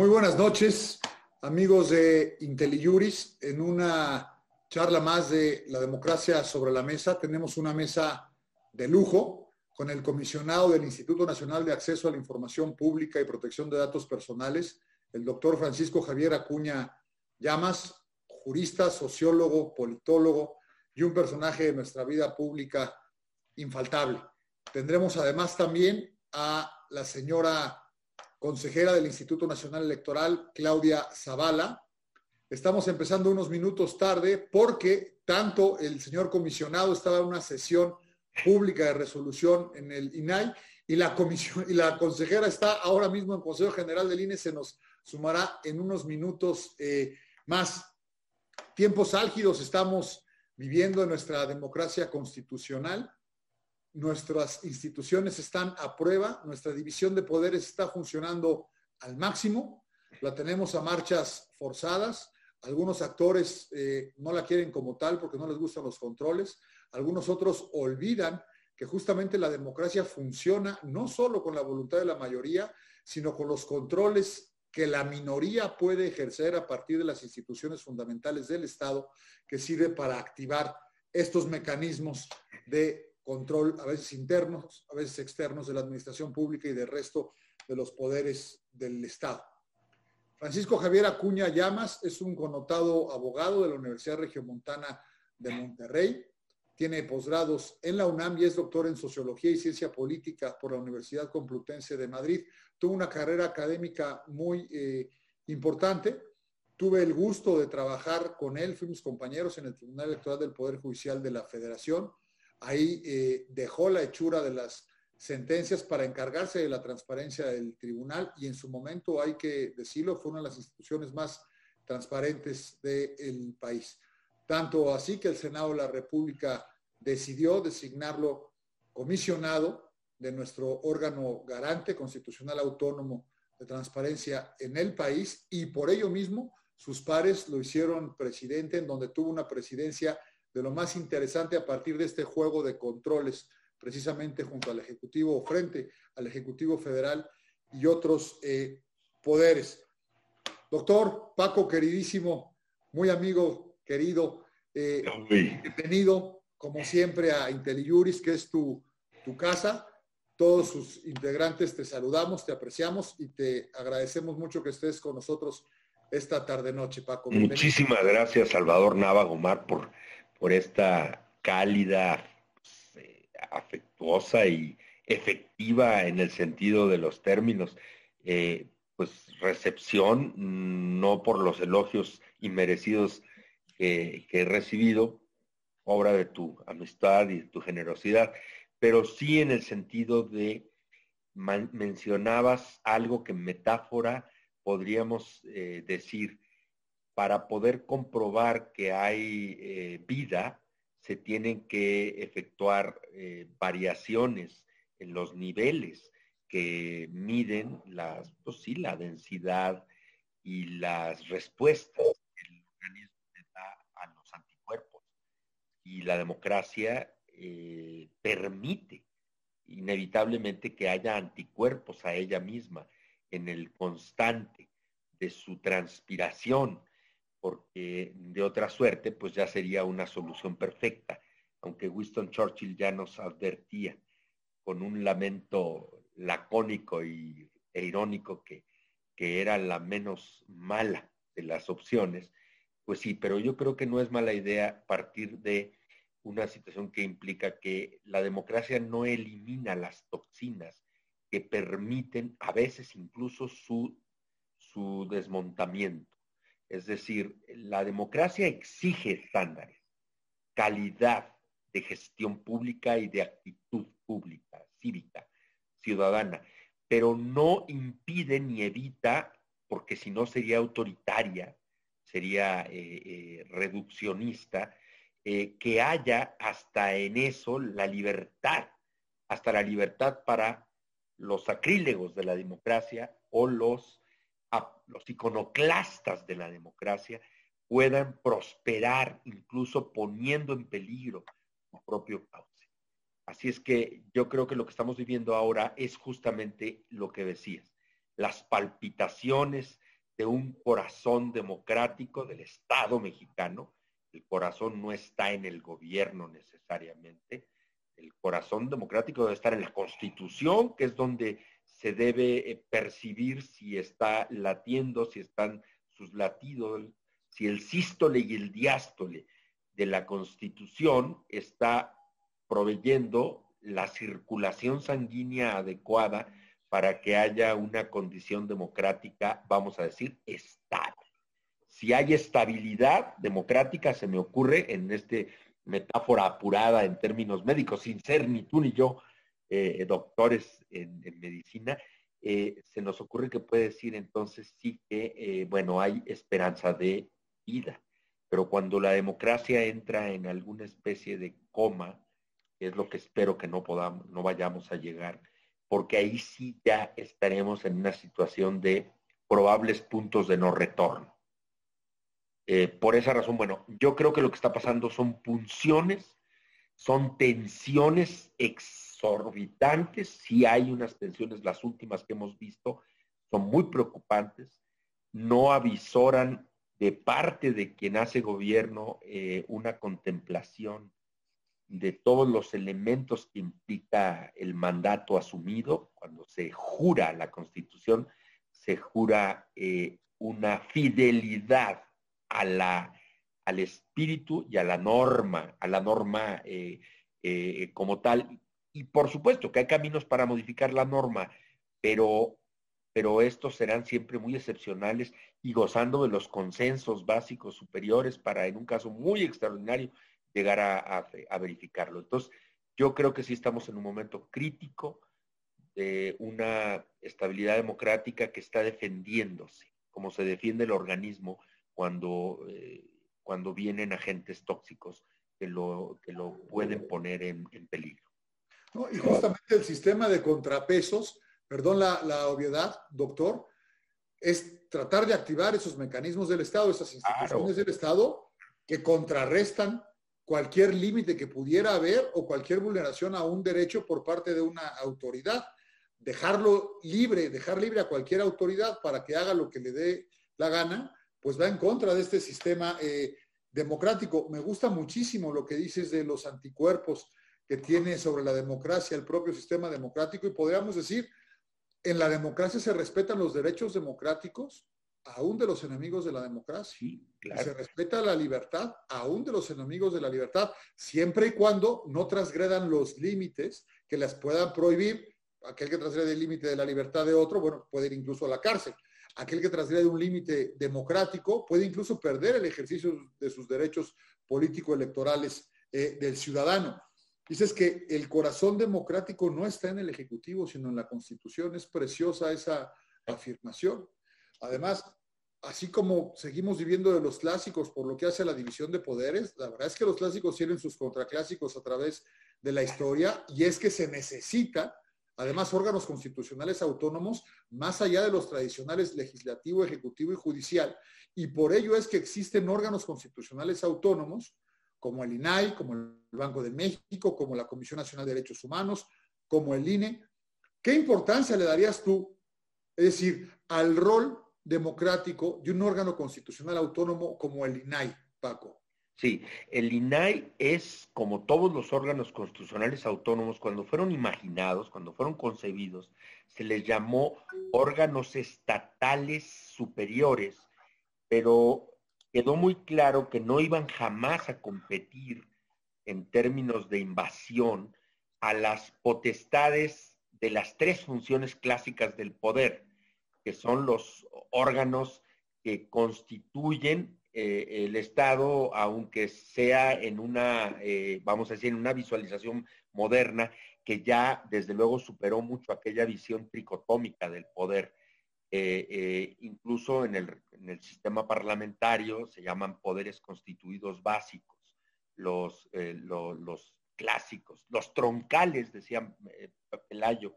Muy buenas noches, amigos de IntelliJuris. En una charla más de la democracia sobre la mesa, tenemos una mesa de lujo con el comisionado del Instituto Nacional de Acceso a la Información Pública y Protección de Datos Personales, el doctor Francisco Javier Acuña Llamas, jurista, sociólogo, politólogo y un personaje de nuestra vida pública infaltable. Tendremos además también a la señora consejera del Instituto Nacional Electoral, Claudia Zavala. Estamos empezando unos minutos tarde porque tanto el señor comisionado estaba en una sesión pública de resolución en el INAI y la, comisión, y la consejera está ahora mismo en Consejo General del INE, se nos sumará en unos minutos eh, más. Tiempos álgidos estamos viviendo en nuestra democracia constitucional nuestras instituciones están a prueba, nuestra división de poderes está funcionando al máximo, la tenemos a marchas forzadas, algunos actores eh, no la quieren como tal porque no les gustan los controles, algunos otros olvidan que justamente la democracia funciona no solo con la voluntad de la mayoría, sino con los controles que la minoría puede ejercer a partir de las instituciones fundamentales del Estado, que sirve para activar estos mecanismos de control a veces internos, a veces externos de la administración pública y del resto de los poderes del Estado. Francisco Javier Acuña Llamas es un connotado abogado de la Universidad Regiomontana de Monterrey. Tiene posgrados en la UNAM y es doctor en Sociología y Ciencia Política por la Universidad Complutense de Madrid. Tuvo una carrera académica muy eh, importante. Tuve el gusto de trabajar con él, fuimos compañeros en el Tribunal Electoral del Poder Judicial de la Federación ahí eh, dejó la hechura de las sentencias para encargarse de la transparencia del tribunal y en su momento, hay que decirlo, fue una de las instituciones más transparentes del país. Tanto así que el Senado de la República decidió designarlo comisionado de nuestro órgano garante constitucional autónomo de transparencia en el país y por ello mismo sus pares lo hicieron presidente en donde tuvo una presidencia de lo más interesante a partir de este juego de controles, precisamente junto al Ejecutivo, frente al Ejecutivo Federal y otros eh, poderes. Doctor Paco, queridísimo, muy amigo, querido, eh, bienvenido, como siempre, a IntelliJuris, que es tu, tu casa. Todos sus integrantes te saludamos, te apreciamos y te agradecemos mucho que estés con nosotros esta tarde noche, Paco. Muchísimas gracias, Salvador Nava Gomar, por por esta cálida, eh, afectuosa y efectiva en el sentido de los términos, eh, pues recepción, no por los elogios inmerecidos que, que he recibido, obra de tu amistad y de tu generosidad, pero sí en el sentido de mencionabas algo que en metáfora podríamos eh, decir para poder comprobar que hay eh, vida, se tienen que efectuar eh, variaciones en los niveles que miden pues la densidad y las respuestas que el organismo le da a los anticuerpos. Y la democracia eh, permite inevitablemente que haya anticuerpos a ella misma en el constante de su transpiración, porque de otra suerte, pues ya sería una solución perfecta, aunque Winston Churchill ya nos advertía con un lamento lacónico y, e irónico que, que era la menos mala de las opciones, pues sí, pero yo creo que no es mala idea partir de una situación que implica que la democracia no elimina las toxinas que permiten a veces incluso su, su desmontamiento. Es decir, la democracia exige estándares, calidad de gestión pública y de actitud pública, cívica, ciudadana, pero no impide ni evita, porque si no sería autoritaria, sería eh, eh, reduccionista, eh, que haya hasta en eso la libertad, hasta la libertad para los sacrílegos de la democracia o los los iconoclastas de la democracia puedan prosperar, incluso poniendo en peligro su propio cauce. Así es que yo creo que lo que estamos viviendo ahora es justamente lo que decías, las palpitaciones de un corazón democrático del Estado mexicano. El corazón no está en el gobierno necesariamente. El corazón democrático debe estar en la Constitución, que es donde se debe eh, percibir si está latiendo, si están sus latidos, si el sístole y el diástole de la Constitución está proveyendo la circulación sanguínea adecuada para que haya una condición democrática, vamos a decir, estable. Si hay estabilidad democrática, se me ocurre en esta metáfora apurada en términos médicos, sin ser ni tú ni yo eh, doctores en, medicina, eh, se nos ocurre que puede decir entonces sí que, eh, bueno, hay esperanza de vida. Pero cuando la democracia entra en alguna especie de coma, es lo que espero que no podamos, no vayamos a llegar, porque ahí sí ya estaremos en una situación de probables puntos de no retorno. por esa razón, bueno, yo creo que lo que está pasando son punciones, son tensiones ex exorbitantes, sí hay unas tensiones, las últimas que hemos visto, son muy preocupantes, no avisoran de parte de quien hace gobierno eh, una contemplación de todos los elementos que implica el mandato asumido, cuando se jura la constitución, se jura eh, una fidelidad a la, al espíritu y a la norma, a la norma eh, como tal, y por supuesto que hay caminos para modificar la norma, pero, pero estos serán siempre muy excepcionales y gozando de los consensos básicos superiores para, en un caso muy extraordinario, llegar a, verificarlo. Entonces, yo creo que sí estamos en un momento crítico de una estabilidad democrática que está defendiéndose, como se defiende el organismo cuando, eh, cuando vienen agentes tóxicos que lo, que lo pueden poner en peligro. Y justamente el sistema de contrapesos, perdón la, obviedad, doctor, es tratar de activar esos mecanismos del Estado, esas instituciones del Estado que contrarrestan cualquier límite que pudiera haber o cualquier vulneración a un derecho por parte de una autoridad. Dejarlo libre, dejar libre a cualquier autoridad para que haga lo que le dé la gana, pues va en contra de este sistema eh, democrático. Me gusta muchísimo lo que dices de los anticuerpos que tiene sobre la democracia el propio sistema democrático y podríamos decir, en la democracia se respetan los derechos democráticos aún de los enemigos de la democracia. Se respeta la libertad aún de los enemigos de la libertad, siempre y cuando no transgredan los límites que las puedan prohibir. Aquel que transgrede el límite de la libertad de otro, bueno, puede ir incluso a la cárcel. Aquel que transgrede un límite democrático puede incluso perder el ejercicio de sus derechos político-electorales eh, del ciudadano. Dices que el corazón democrático no está en el Ejecutivo, sino en la Constitución. Es preciosa esa afirmación. Además, así como seguimos viviendo de los clásicos por lo que hace a la división de poderes, la verdad es que los clásicos tienen sus contraclásicos a través de la historia y es que se necesita, además, órganos constitucionales autónomos más allá de los tradicionales legislativo, ejecutivo y judicial. Y por ello es que existen órganos constitucionales autónomos como el INAI, como el Banco de México, como la Comisión Nacional de Derechos Humanos, como el INE. ¿Qué importancia le darías tú, es decir, al rol democrático de un órgano constitucional autónomo como el INAI, Paco? Sí, el INAI es como todos los órganos constitucionales autónomos, cuando fueron imaginados, cuando fueron concebidos, se les llamó órganos estatales superiores, pero quedó muy claro que no iban jamás a competir en términos de invasión a las potestades de las tres funciones clásicas del poder, que son los órganos que constituyen eh, el Estado, aunque sea en una, eh, vamos a decir, en una visualización moderna, que ya desde luego superó mucho aquella visión tricotómica del poder eh, eh, incluso en el, sistema parlamentario se llaman poderes constituidos básicos, los, eh, los clásicos, los troncales, decía Pelayo,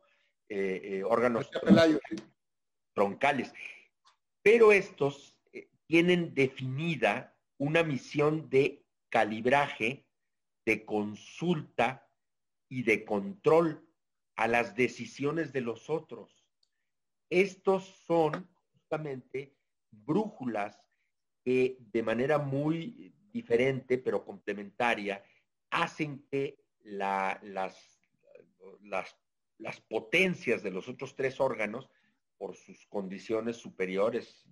órganos troncales. Pero estos tienen definida una misión de calibraje, de consulta y de control a las decisiones de los otros estos son justamente brújulas que de manera muy diferente pero complementaria hacen que las, potencias de los otros tres órganos, por sus condiciones superiores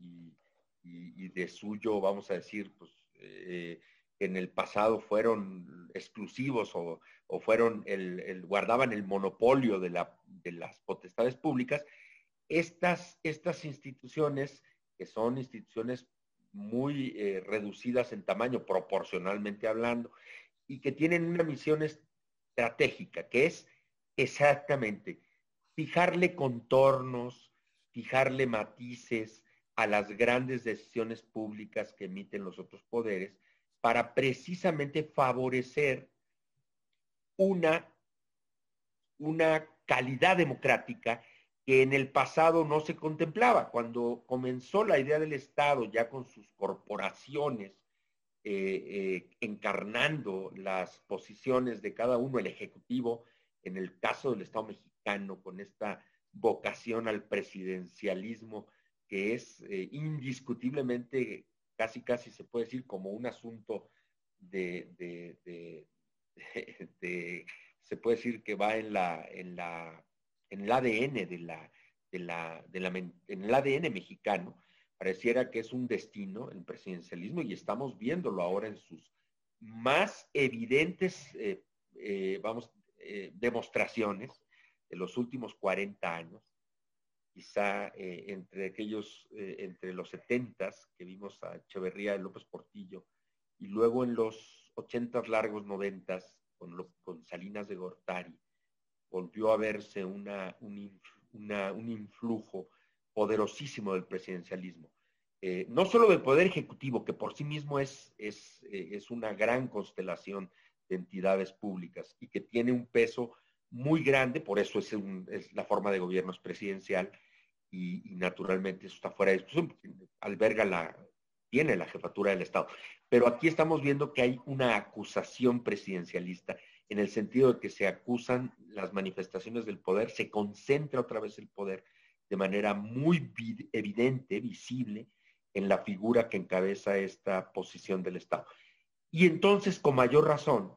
y, de suyo, vamos a decir, pues, eh, en el pasado fueron exclusivos o, fueron el, guardaban el monopolio de las potestades públicas, estas, estas instituciones, que son instituciones muy eh, reducidas en tamaño, proporcionalmente hablando, y que tienen una misión estratégica, que es exactamente fijarle contornos, fijarle matices a las grandes decisiones públicas que emiten los otros poderes, para precisamente favorecer una, una calidad democrática que en el pasado no se contemplaba. Cuando comenzó la idea del Estado, ya con sus corporaciones, eh, eh, encarnando las posiciones de cada uno, el Ejecutivo, en el caso del Estado mexicano, con esta vocación al presidencialismo que es eh, indiscutiblemente, casi casi se puede decir como un asunto de, de, se puede decir que va en la, en la en el ADN de la, ADN mexicano. Pareciera que es un destino el presidencialismo y estamos viéndolo ahora en sus más evidentes, eh, eh, vamos, eh, demostraciones de los últimos 40 años, quizá entre aquellos, entre los 70 que vimos a Echeverría López Portillo, y luego en los 80 largos 90 con, con Salinas de Gortari, volvió a verse una, un, influjo poderosísimo del presidencialismo. Eh, no solo del poder ejecutivo, que por sí mismo es, es, eh, es, una gran constelación de entidades públicas y que tiene un peso muy grande, por eso es, es la forma de gobierno es presidencial y, naturalmente eso está fuera de discusión, alberga la, tiene la jefatura del Estado. Pero aquí estamos viendo que hay una acusación presidencialista en el sentido de que se acusan las manifestaciones del poder, se concentra otra vez el poder de manera muy evidente, visible, en la figura que encabeza esta posición del Estado. Y entonces, con mayor razón,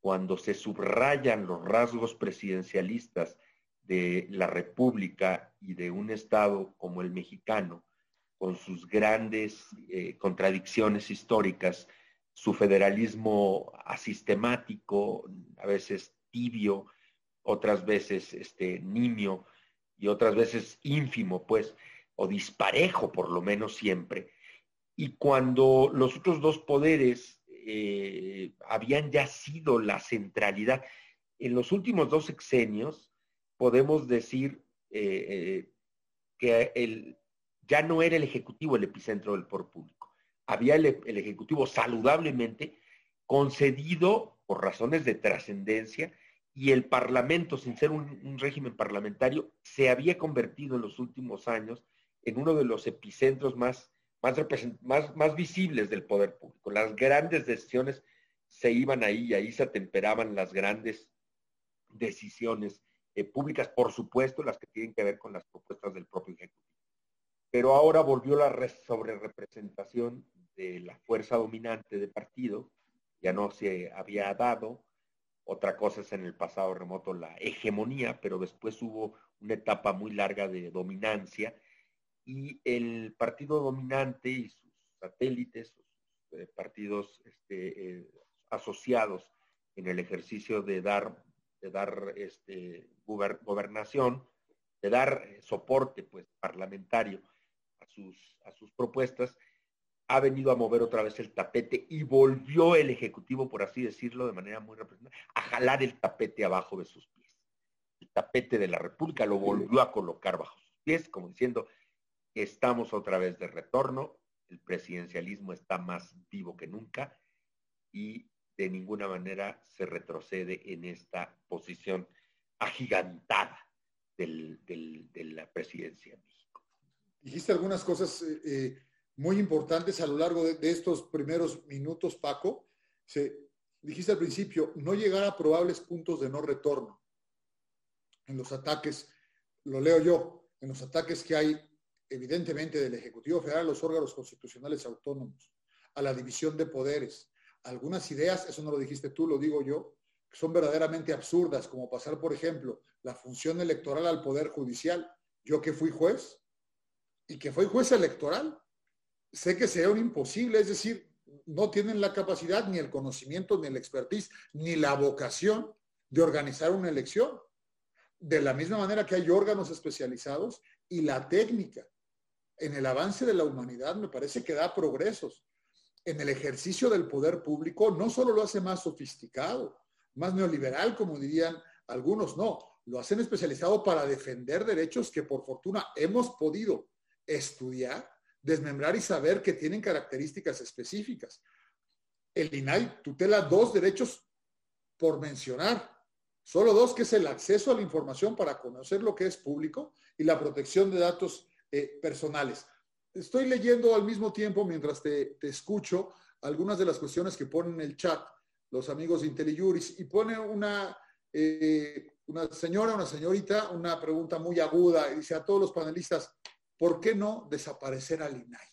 cuando se subrayan los rasgos presidencialistas de la República y de un Estado como el mexicano, con sus grandes eh, contradicciones históricas, su federalismo asistemático, a veces tibio, otras veces este, nimio y otras veces ínfimo, pues, o disparejo por lo menos siempre. Y cuando los otros dos poderes eh, habían ya sido la centralidad, en los últimos dos sexenios podemos decir eh, eh, que el, ya no era el Ejecutivo el epicentro del poder público había el, Ejecutivo saludablemente concedido por razones de trascendencia y el Parlamento, sin ser un, régimen parlamentario, se había convertido en los últimos años en uno de los epicentros más, más, más, más visibles del poder público. Las grandes decisiones se iban ahí y ahí se atemperaban las grandes decisiones eh, públicas, por supuesto, las que tienen que ver con las propuestas del propio Ejecutivo. Pero ahora volvió la sobrerepresentación de la fuerza dominante de partido, ya no se había dado. Otra cosa es en el pasado remoto la hegemonía, pero después hubo una etapa muy larga de dominancia. Y el partido dominante y sus satélites, sus eh, partidos este, eh, asociados en el ejercicio de dar, de dar este, gobernación, de dar eh, soporte pues, parlamentario sus, a sus propuestas, ha venido a mover otra vez el tapete y volvió el Ejecutivo, por así decirlo, de manera muy representativa, a jalar el tapete abajo de sus pies. El tapete de la República lo volvió a colocar bajo sus pies, como diciendo, estamos otra vez de retorno, el presidencialismo está más vivo que nunca y de ninguna manera se retrocede en esta posición agigantada de la presidencia dijiste algunas cosas eh, eh, muy importantes a lo largo de, estos primeros minutos, Paco. Dijiste al principio, no llegar a probables puntos de no retorno en los ataques, lo leo yo, en los ataques que hay evidentemente del Ejecutivo Federal, los órganos constitucionales autónomos, a la división de poderes. Algunas ideas, eso no lo dijiste tú, lo digo yo, que son verdaderamente absurdas, como pasar, por ejemplo, la función electoral al Poder Judicial. Yo que fui juez y que fui juez electoral, sé que sería un imposible, es decir, no tienen la capacidad, ni el conocimiento, ni el expertise, ni la vocación de organizar una elección. De la misma manera que hay órganos especializados y la técnica en el avance de la humanidad me parece que da progresos. En el ejercicio del poder público no solo lo hace más sofisticado, más neoliberal, como dirían algunos, no, lo hacen especializado para defender derechos que por fortuna hemos podido estudiar, desmembrar y saber que tienen características específicas. El INAI tutela dos derechos por mencionar, solo dos, que es el acceso a la información para conocer lo que es público y la protección de datos eh, personales. Estoy leyendo al mismo tiempo, mientras te, escucho, algunas de las cuestiones que ponen en el chat los amigos de IntelliJuris y pone una, eh, una señora, una señorita, una pregunta muy aguda y dice a todos los panelistas, ¿por qué no desaparecer al INAI?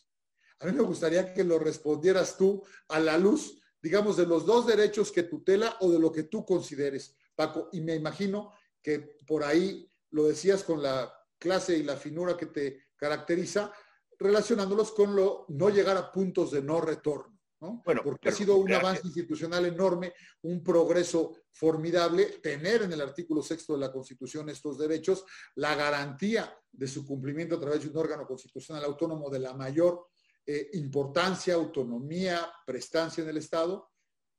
A mí me gustaría que lo respondieras tú a la luz, digamos, de los dos derechos que tutela o de lo que tú consideres, Paco. Y me imagino que por ahí lo decías con la clase y la finura que te caracteriza, relacionándolos con lo no llegar a puntos de no retorno. Bueno, porque ha sido un avance institucional enorme, un progreso formidable, tener en el artículo sexto de la Constitución estos derechos, la garantía de su cumplimiento a través de un órgano constitucional autónomo de la mayor eh, importancia, autonomía, prestancia en el Estado.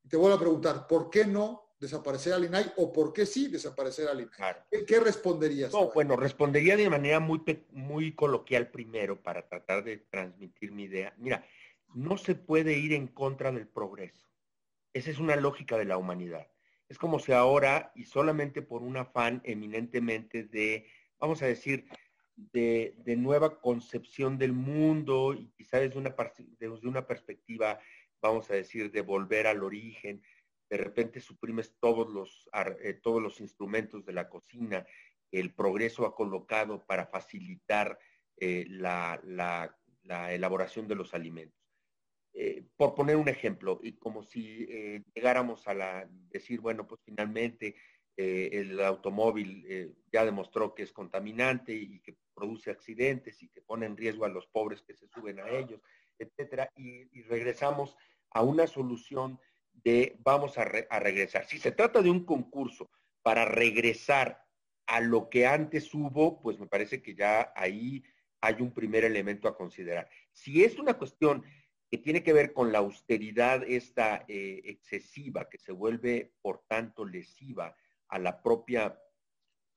Te voy a preguntar, ¿por qué no desaparecer al INAI o por qué sí desaparecer al INAI? ¿Qué, responderías? bueno, respondería de manera muy, muy coloquial primero para tratar de transmitir mi idea. Mira, no se puede ir en contra del progreso. Esa es una lógica de la humanidad. Es como si ahora, y solamente por un afán eminentemente de, vamos a decir, de, nueva concepción del mundo y quizás desde una, una perspectiva, vamos a decir, de volver al origen, de repente suprimes todos los, eh, todos los instrumentos de la cocina, el progreso ha colocado para facilitar eh, la, elaboración de los alimentos. Eh, por poner un ejemplo, y como si llegáramos a la, decir, bueno, pues finalmente el automóvil ya demostró que es contaminante y que produce accidentes y que pone en riesgo a los pobres que se suben a ellos, etcétera, y regresamos a una solución de vamos a, regresar. Si se trata de un concurso para regresar a lo que antes hubo, pues me parece que ya ahí hay un primer elemento a considerar. Si es una cuestión que tiene que ver con la austeridad esta eh, excesiva, que se vuelve, por tanto, lesiva a la propia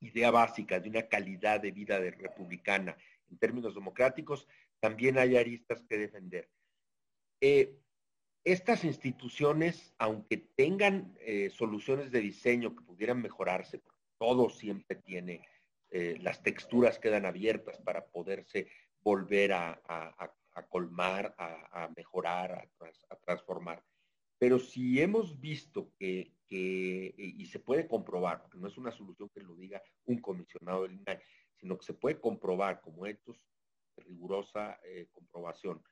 idea básica de una calidad de vida republicana en términos democráticos, también hay aristas que defender. Eh, estas instituciones, aunque tengan eh, soluciones de diseño que pudieran mejorarse, todo siempre tiene, las texturas quedan abiertas para poderse volver a, colmar, a, mejorar, a, transformar. Pero si hemos visto que, y se puede comprobar, porque no es una solución que lo diga un comisionado del INAI, sino que se puede comprobar como hechos rigurosa eh, comprobación,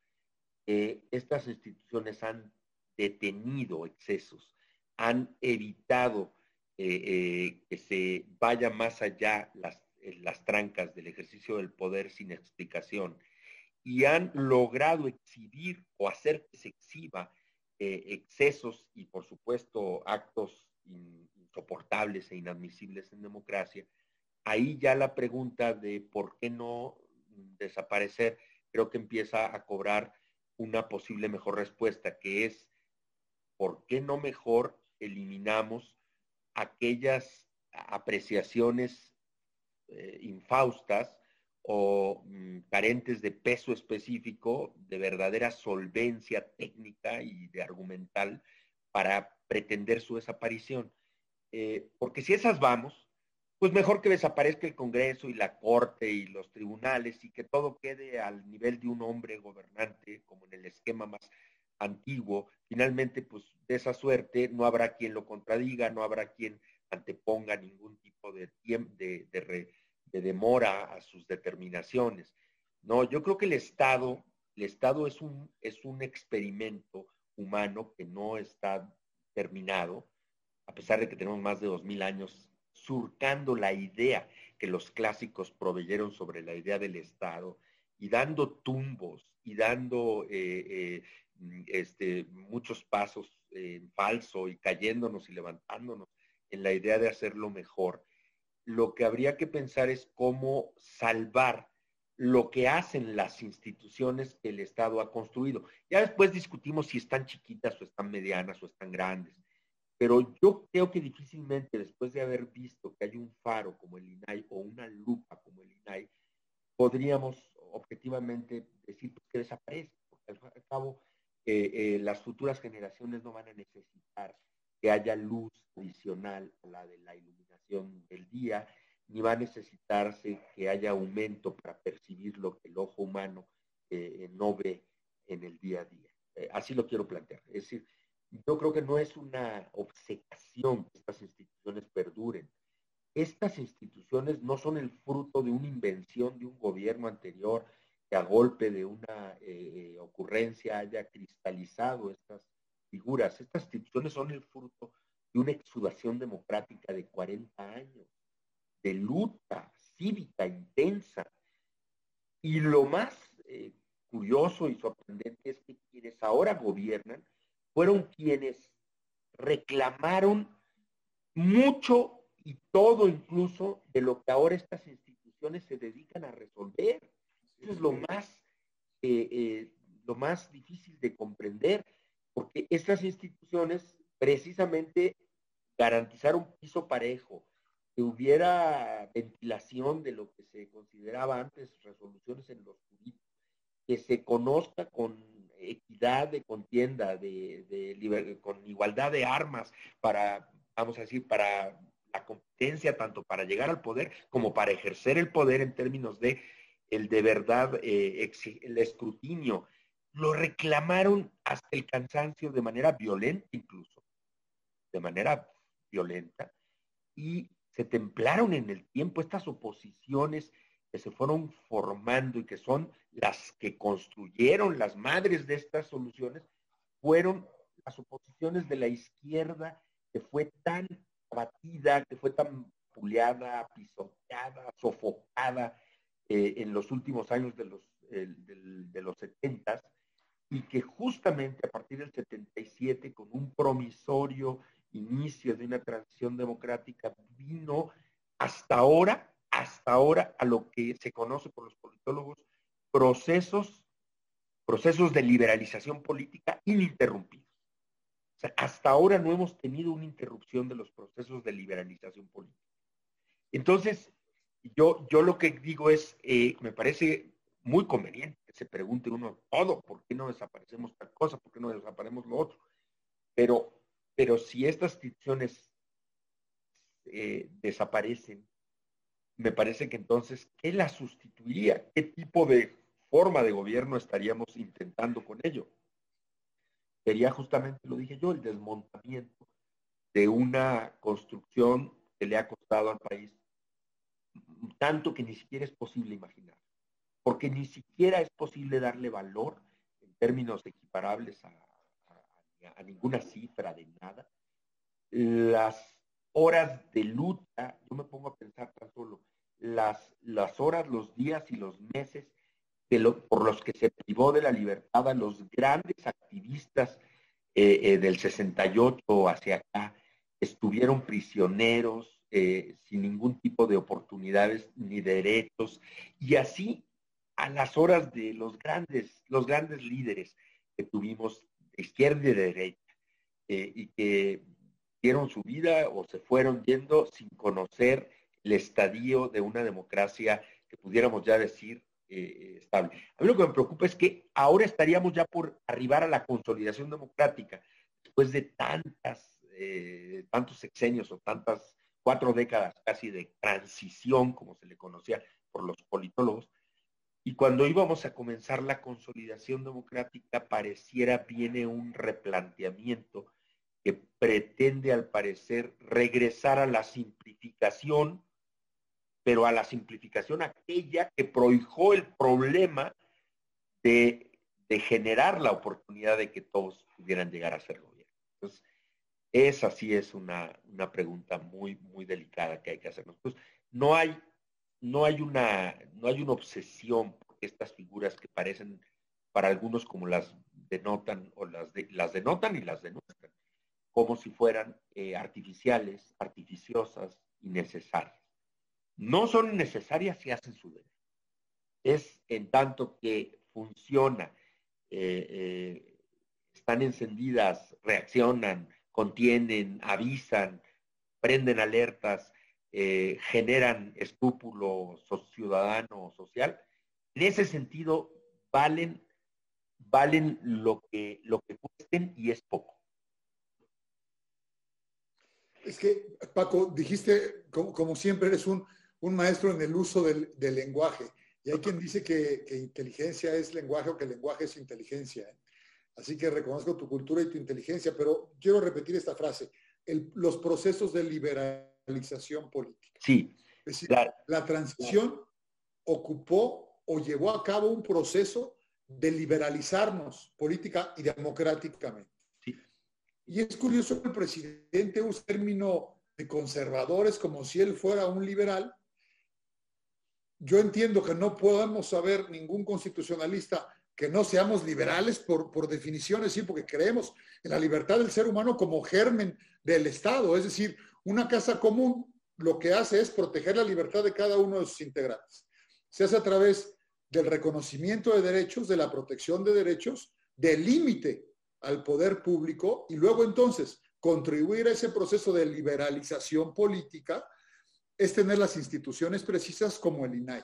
estas instituciones han detenido excesos, han evitado eh, eh, que se vaya más allá las, las trancas del ejercicio del poder sin explicación y han logrado exhibir o hacer que se exhiba excesos y por supuesto actos insoportables e inadmisibles en democracia, ahí ya la pregunta de por qué no desaparecer creo que empieza a cobrar una posible mejor respuesta, que es, ¿por qué no mejor eliminamos aquellas apreciaciones eh, infaustas o mm, carentes de peso específico, de verdadera solvencia técnica y de argumental para pretender su desaparición? Eh, porque si esas vamos, pues mejor que desaparezca el Congreso y la Corte y los tribunales y que todo quede al nivel de un hombre gobernante, como en el esquema más antiguo. Finalmente, pues de esa suerte no habrá quien lo contradiga, no habrá quien anteponga ningún tipo de, de, de demora a sus determinaciones. No, yo creo que el Estado, el Estado es un, es un experimento humano que no está terminado, a pesar de que tenemos más de dos mil años surcando la idea que los clásicos proveyeron sobre la idea del Estado y dando tumbos y dando eh, eh, este, muchos pasos en falso y cayéndonos y levantándonos en la idea de hacerlo mejor. Lo que habría que pensar es cómo salvar lo que hacen las instituciones que el Estado ha construido. Ya después discutimos si están chiquitas o están medianas o están grandes. Pero yo creo que difícilmente después de haber visto que hay un faro como el INAI o una lupa como el INAI, podríamos objetivamente decir que desaparece, porque al cabo eh, eh, las futuras generaciones no van a necesitar que haya luz adicional a la de la iluminación del día, ni va a necesitarse que haya aumento para percibir lo que el ojo humano eh, no ve en el día a día. así lo quiero plantear. Es decir, yo creo que no es una obsecación que estas instituciones perduren. Estas instituciones no son el fruto de una invención de un gobierno anterior que a golpe de una eh, ocurrencia haya cristalizado estas figuras. Estas instituciones son el fruto de una exudación democrática de 40 años, de lucha cívica intensa. Y lo más eh, curioso y sorprendente es que quienes ahora gobiernan fueron quienes reclamaron mucho y todo incluso de lo que ahora estas instituciones se dedican a resolver. Eso es lo más, eh, eh, lo más difícil de comprender, porque estas instituciones precisamente garantizaron un piso parejo, que hubiera ventilación de lo que se consideraba antes resoluciones en los jurídicos, que se conozca con equidad de contienda, de, con igualdad de armas para, vamos a decir, para la competencia, tanto para llegar al poder como para ejercer el poder en términos de el de verdad, eh, el escrutinio. Lo reclamaron hasta el cansancio de manera violenta incluso, de manera violenta, y se templaron en el tiempo estas oposiciones que se fueron formando y que son las que construyeron las madres de estas soluciones, fueron las oposiciones de la izquierda que fue tan abatida, que fue tan puleada, pisoteada, sofocada eh, en los últimos años de los, de los 70 y que justamente a partir del 77, con un promisorio inicio de una transición democrática, vino hasta ahora hasta ahora a lo que se conoce por los politólogos procesos, procesos de liberalización política ininterrumpidos. Hasta ahora no hemos tenido una interrupción de los procesos de liberalización política. Entonces, yo, yo lo que digo es, eh, me parece muy conveniente que se pregunte uno todo, ¿por qué no desaparecemos tal cosa? ¿Por qué no desaparecemos lo otro? Pero, pero si estas instituciones eh, desaparecen, me parece que entonces, ¿qué la sustituiría? ¿Qué tipo de forma de gobierno estaríamos intentando con ello? Sería justamente, lo dije yo, el desmontamiento de una construcción que le ha costado al país tanto que ni siquiera es posible imaginar, porque ni siquiera es posible darle valor en términos equiparables a, a ninguna cifra de nada. Las horas de lucha, yo me pongo a pensar tan solo, las, las horas, los días y los meses por los que se privó de la libertad a los grandes activistas eh, eh, del 68 hacia acá, estuvieron prisioneros, eh, sin ningún tipo de oportunidades ni derechos, y así a las horas de los grandes, los grandes líderes que tuvimos izquierda y de derecha, y que dieron su vida o se fueron yendo sin conocer el estadio de una democracia que pudiéramos ya decir eh, estable. A mí lo que me preocupa es que ahora estaríamos ya por arribar a la consolidación democrática, después de tantas, eh, tantos sexenios o tantas cuatro décadas casi de transición, como se le conocía por los politólogos, y cuando íbamos a comenzar la consolidación democrática, pareciera viene un replanteamiento que pretende al parecer regresar a la simplificación pero a la simplificación aquella que prohijó el problema de, generar la oportunidad de que todos pudieran llegar a ser gobierno. Entonces, esa sí es una, pregunta muy, muy delicada que hay que hacernos. Pues, no hay, no hay una, no hay una obsesión por estas figuras que parecen para algunos como las denotan o las, las denotan y las denuestran, como si fueran eh, artificiales, artificiosas y necesarias. No son necesarias si hacen su deber. Es en tanto que funciona, eh, eh, están encendidas, reaccionan, contienen, avisan, prenden alertas, generan escrúpulo ciudadano social. En ese sentido, valen valen lo que, lo que cuesten y es poco. Es que, Paco, dijiste, como, siempre, eres un, maestro en el uso del, lenguaje. Y hay quien dice que, inteligencia es lenguaje o que lenguaje es inteligencia. ¿eh? Así que reconozco tu cultura y tu inteligencia, pero quiero repetir esta frase. los procesos de liberalización política. Sí. Es decir, la transición ocupó o llevó a cabo un proceso de liberalizarnos política y democráticamente. Y es curioso que el presidente use término de conservadores como si él fuera un liberal. Yo entiendo que no podemos saber ningún constitucionalista que no seamos liberales por, por definiciones, sí, porque creemos en la libertad del ser humano como germen del Estado. Es decir, una casa común lo que hace es proteger la libertad de cada uno de sus integrantes. Se hace a través del reconocimiento de derechos, de la protección de derechos, del límite al poder público y luego entonces contribuir a ese proceso de liberalización política es tener las instituciones precisas como el INAI.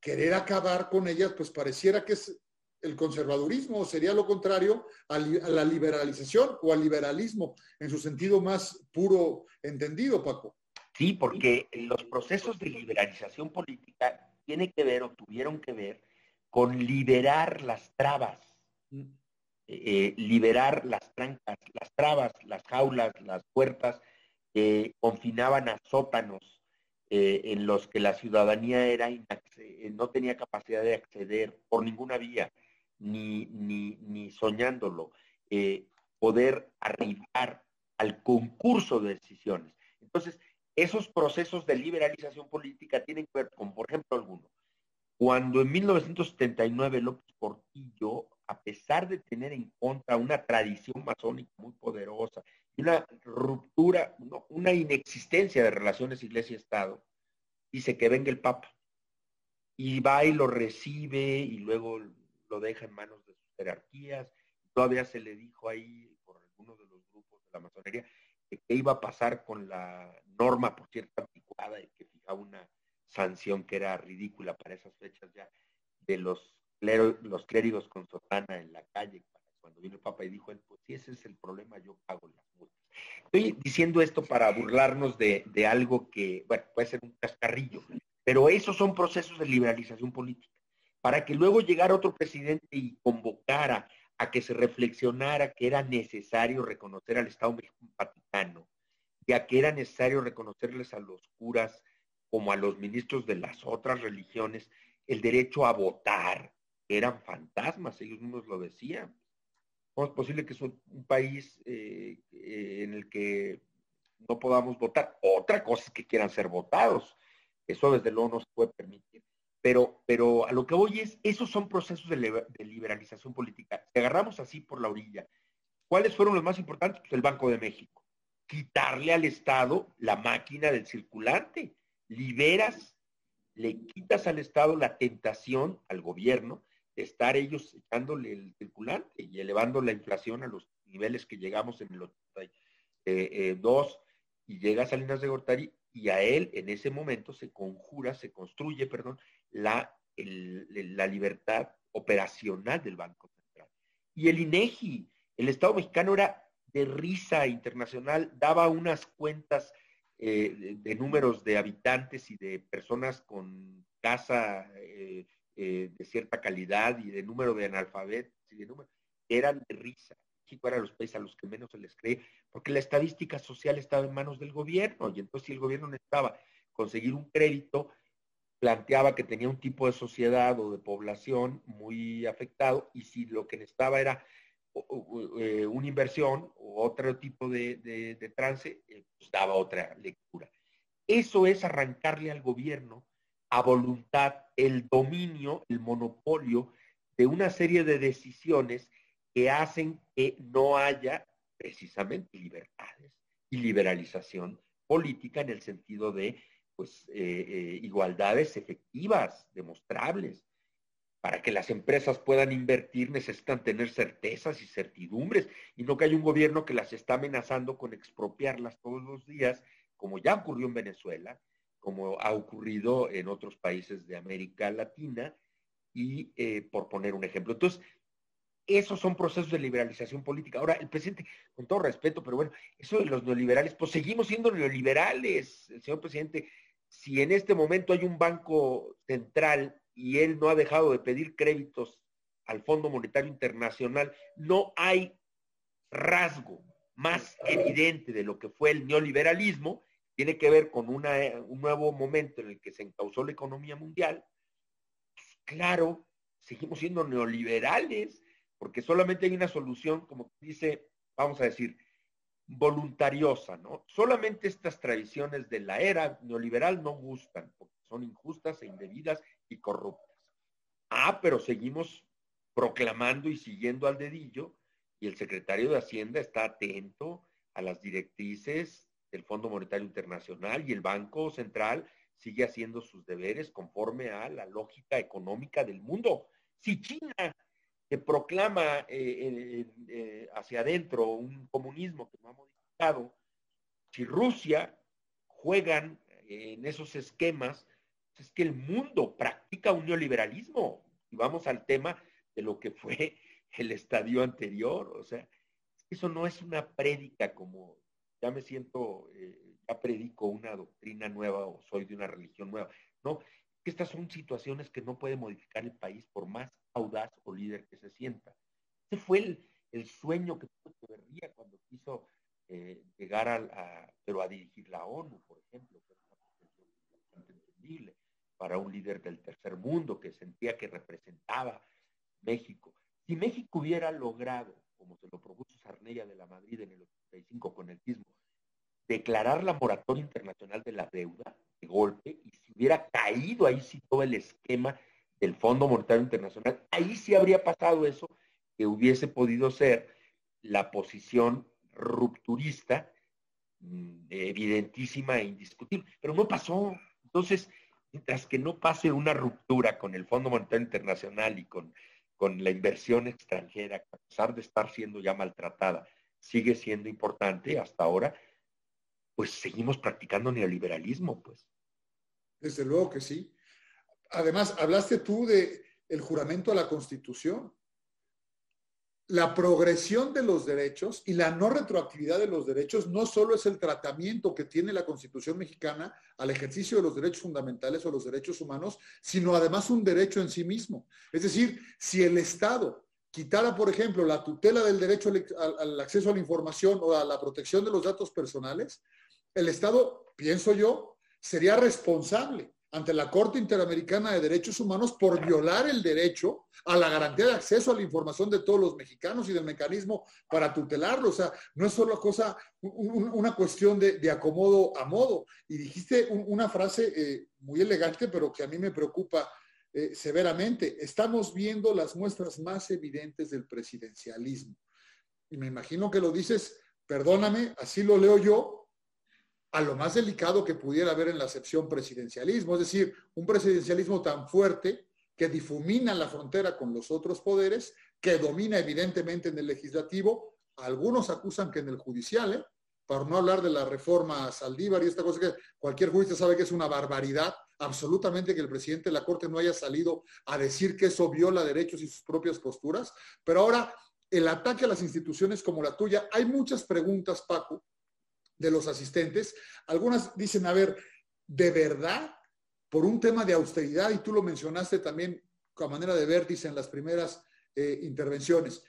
Querer acabar con ellas, pues pareciera que es el conservadurismo, sería lo contrario a, la liberalización o al liberalismo en su sentido más puro entendido, Paco. Sí, porque los procesos de liberalización política tiene que ver o tuvieron que ver con liberar las trabas, mm. eh, liberar las trancas, las trabas, las jaulas, las puertas que confinaban a sótanos eh, en los que la ciudadanía era eh, no tenía capacidad de acceder por ninguna vía, ni, ni, ni soñándolo, poder arribar al concurso de decisiones. Entonces, esos procesos de liberalización política tienen que ver con, por ejemplo, alguno. Cuando en 1979 López Portillo, a pesar de tener en contra una tradición masónica muy poderosa y una ruptura, una inexistencia de relaciones iglesia-estado, dice que venga el Papa. Y va y lo recibe y luego lo deja en manos de sus jerarquías. Todavía se le dijo ahí por algunos de los grupos de la masonería qué iba a pasar con la norma, por cierto, anticuada y que fijaba una sanción que era ridícula para esas fechas ya, de los, los clérigos con sotana en la calle, cuando vino el Papa y dijo, pues si ese es el problema, yo pago las multas. Estoy diciendo esto para burlarnos de, de algo que, bueno, puede ser un cascarrillo, pero esos son procesos de liberalización política. Para que luego llegara otro presidente y convocara a que se reflexionara que era necesario reconocer al Estado Vaticano y a que era necesario reconocerles a los curas como a los ministros de las otras religiones el derecho a votar. Eran fantasmas, ellos mismos lo decían. ¿Cómo es posible que es un, país eh, eh, en el que no podamos votar? Otra cosa es que quieran ser votados. Eso desde luego no se puede permitir. Pero, pero a lo que voy es, esos son procesos de, liberalización política. Si agarramos así por la orilla, ¿cuáles fueron los más importantes? Pues el Banco de México. Quitarle al Estado la máquina del circulante. Liberas, le quitas al Estado la tentación al gobierno de estar ellos echándole el circulante y elevando la inflación a los niveles que llegamos en el 82 eh, eh, y llega Salinas de Gortari y a él en ese momento se conjura, se construye, perdón, la, la libertad operacional del Banco Central. Y el INEGI, el Estado mexicano era de risa internacional, daba unas cuentas eh, de, números de habitantes y de personas con casa eh, eh, de cierta calidad y de número de analfabetos y de número, eran de risa. México era los países a los que menos se les cree, porque la estadística social estaba en manos del gobierno, y entonces si el gobierno necesitaba conseguir un crédito, planteaba que tenía un tipo de sociedad o de población muy afectado y si lo que necesitaba era eh, una inversión o otro tipo de, trance, eh, pues daba otra lectura. Eso es arrancarle al gobierno a voluntad el dominio, el monopolio de una serie de decisiones que hacen que no haya precisamente libertades y liberalización política en el sentido de pues, eh, eh, igualdades efectivas, demostrables. Para que las empresas puedan invertir necesitan tener certezas y certidumbres y no que haya un gobierno que las está amenazando con expropiarlas todos los días, como ya ocurrió en Venezuela, como ha ocurrido en otros países de América Latina y eh, por poner un ejemplo. Entonces, esos son procesos de liberalización política. Ahora, el presidente, con todo respeto, pero bueno, eso de los neoliberales, pues seguimos siendo neoliberales, señor presidente. Si en este momento hay un banco central y él no ha dejado de pedir créditos al Fondo Monetario Internacional, no hay rasgo más evidente de lo que fue el neoliberalismo, tiene que ver con un nuevo momento en el que se encauzó la economía mundial. Pues, claro, seguimos siendo neoliberales porque solamente hay una solución, como dice, vamos a decir, voluntariosa, ¿no? Solamente estas tradiciones de la era neoliberal no gustan, porque son injustas e indebidas y corruptas. Ah, pero seguimos proclamando y siguiendo al dedillo, y el secretario de Hacienda está atento a las directrices del Fondo Monetario Internacional y el Banco Central sigue haciendo sus deberes conforme a la lógica económica del mundo. Si China que proclama eh, eh, hacia adentro un comunismo que no ha modificado, si Rusia juegan en esos esquemas, es que el mundo practica un neoliberalismo. Y vamos al tema de lo que fue el estadio anterior. O sea, eso no es una prédica como ya me siento, eh, ya predico una doctrina nueva o soy de una religión nueva. No, que estas son situaciones que no puede modificar el país por más audaz o líder que se sienta. Ese fue el, sueño que tuvo Echeverría cuando quiso eh, llegar a, pero a dirigir la ONU, por ejemplo, que una bastante entendible para un líder del tercer mundo que sentía que representaba México. Si México hubiera logrado, como se lo propuso Sarnella de la Madrid en el 85 con el mismo, declarar la moratoria internacional de la deuda de golpe y si hubiera caído ahí sí todo el esquema del Fondo Monetario Internacional, ahí sí habría pasado eso que hubiese podido ser la posición rupturista mm, evidentísima e indiscutible, pero no pasó. Entonces, mientras que no pase una ruptura con el Fondo Monetario Internacional y con, con la inversión extranjera, a pesar de estar siendo ya maltratada, sigue siendo importante hasta ahora, pues seguimos practicando neoliberalismo, pues. Desde luego que sí. Además, hablaste tú de el juramento a la Constitución. La progresión de los derechos y la no retroactividad de los derechos no solo es el tratamiento que tiene la Constitución mexicana al ejercicio de los derechos fundamentales o los derechos humanos, sino además un derecho en sí mismo. Es decir, si el Estado quitara, por ejemplo, la tutela del derecho al, acceso a la información o a la protección de los datos personales, el Estado, pienso yo, sería responsable ante la Corte Interamericana de Derechos Humanos por violar el derecho a la garantía de acceso a la información de todos los mexicanos y del mecanismo para tutelarlo. O sea, no es solo cosa, una cuestión de, acomodo a modo. Y dijiste una frase eh, muy elegante, pero que a mí me preocupa eh, severamente. Estamos viendo las muestras más evidentes del presidencialismo. Y me imagino que lo dices, perdóname, así lo leo yo, a lo más delicado que pudiera haber en la acepción presidencialismo, es decir, un presidencialismo tan fuerte que difumina la frontera con los otros poderes, que domina evidentemente en el legislativo, algunos acusan que en el judicial, ¿eh? para no hablar de la reforma Saldívar y esta cosa que cualquier jurista sabe que es una barbaridad, absolutamente que el presidente de la Corte no haya salido a decir que eso viola derechos y sus propias posturas, pero ahora el ataque a las instituciones como la tuya, hay muchas preguntas, Paco, de los asistentes. Algunas dicen, a ver, ¿de verdad? Por un tema de austeridad, y tú lo mencionaste también a manera de vértice en las primeras eh, intervenciones,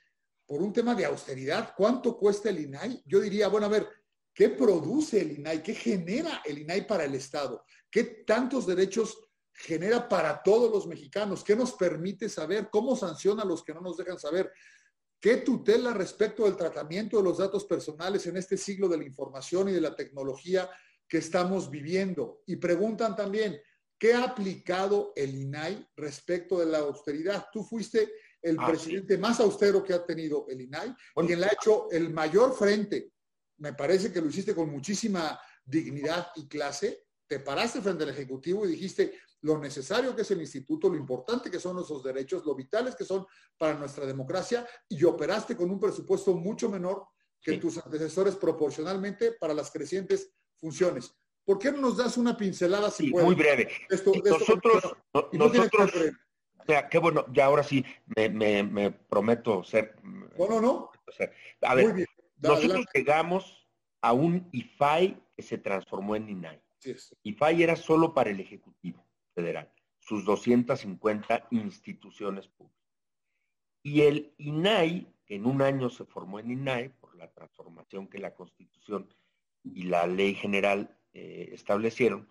por un tema de austeridad, ¿cuánto cuesta el INAI? Yo diría, bueno, a ver, ¿qué produce el INAI? ¿Qué genera el INAI para el Estado? ¿Qué tantos derechos genera para todos los mexicanos? ¿Qué nos permite saber? ¿Cómo sanciona a los que no nos dejan saber? ¿Qué tutela respecto del tratamiento de los datos personales en este siglo de la información y de la tecnología que estamos viviendo? Y preguntan también, ¿qué ha aplicado el INAI respecto de la austeridad? Tú fuiste el ah, presidente más austero que ha tenido el INAI, quien le ha hecho el mayor frente. Me parece que lo hiciste con muchísima dignidad y clase. Te paraste frente al Ejecutivo y dijiste, lo necesario que es el instituto, lo importante que son nuestros derechos, lo vitales que son para nuestra democracia y operaste con un presupuesto mucho menor que tus antecesores proporcionalmente para las crecientes funciones. ¿Por qué no nos das una pincelada si Muy breve. nosotros, nosotros, o sea, qué bueno, ya ahora sí me, prometo ser. No, no, no. a ver, nosotros llegamos a un IFAI que se transformó en INAI. IFAI era solo para el Ejecutivo federal, sus 250 instituciones públicas. Y el INAI, que en un año se formó en INAI por la transformación que la Constitución y la Ley General eh, establecieron,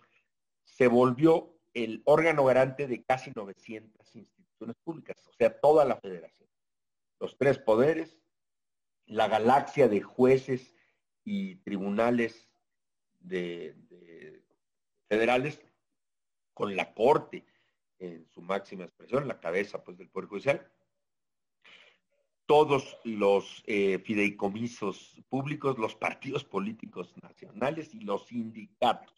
se volvió el órgano garante de casi 900 instituciones públicas, o sea, toda la federación. Los tres poderes, la galaxia de jueces y tribunales de federales con la Corte en su máxima expresión, la cabeza pues, del Poder Judicial, todos los eh, fideicomisos públicos, los partidos políticos nacionales y los sindicatos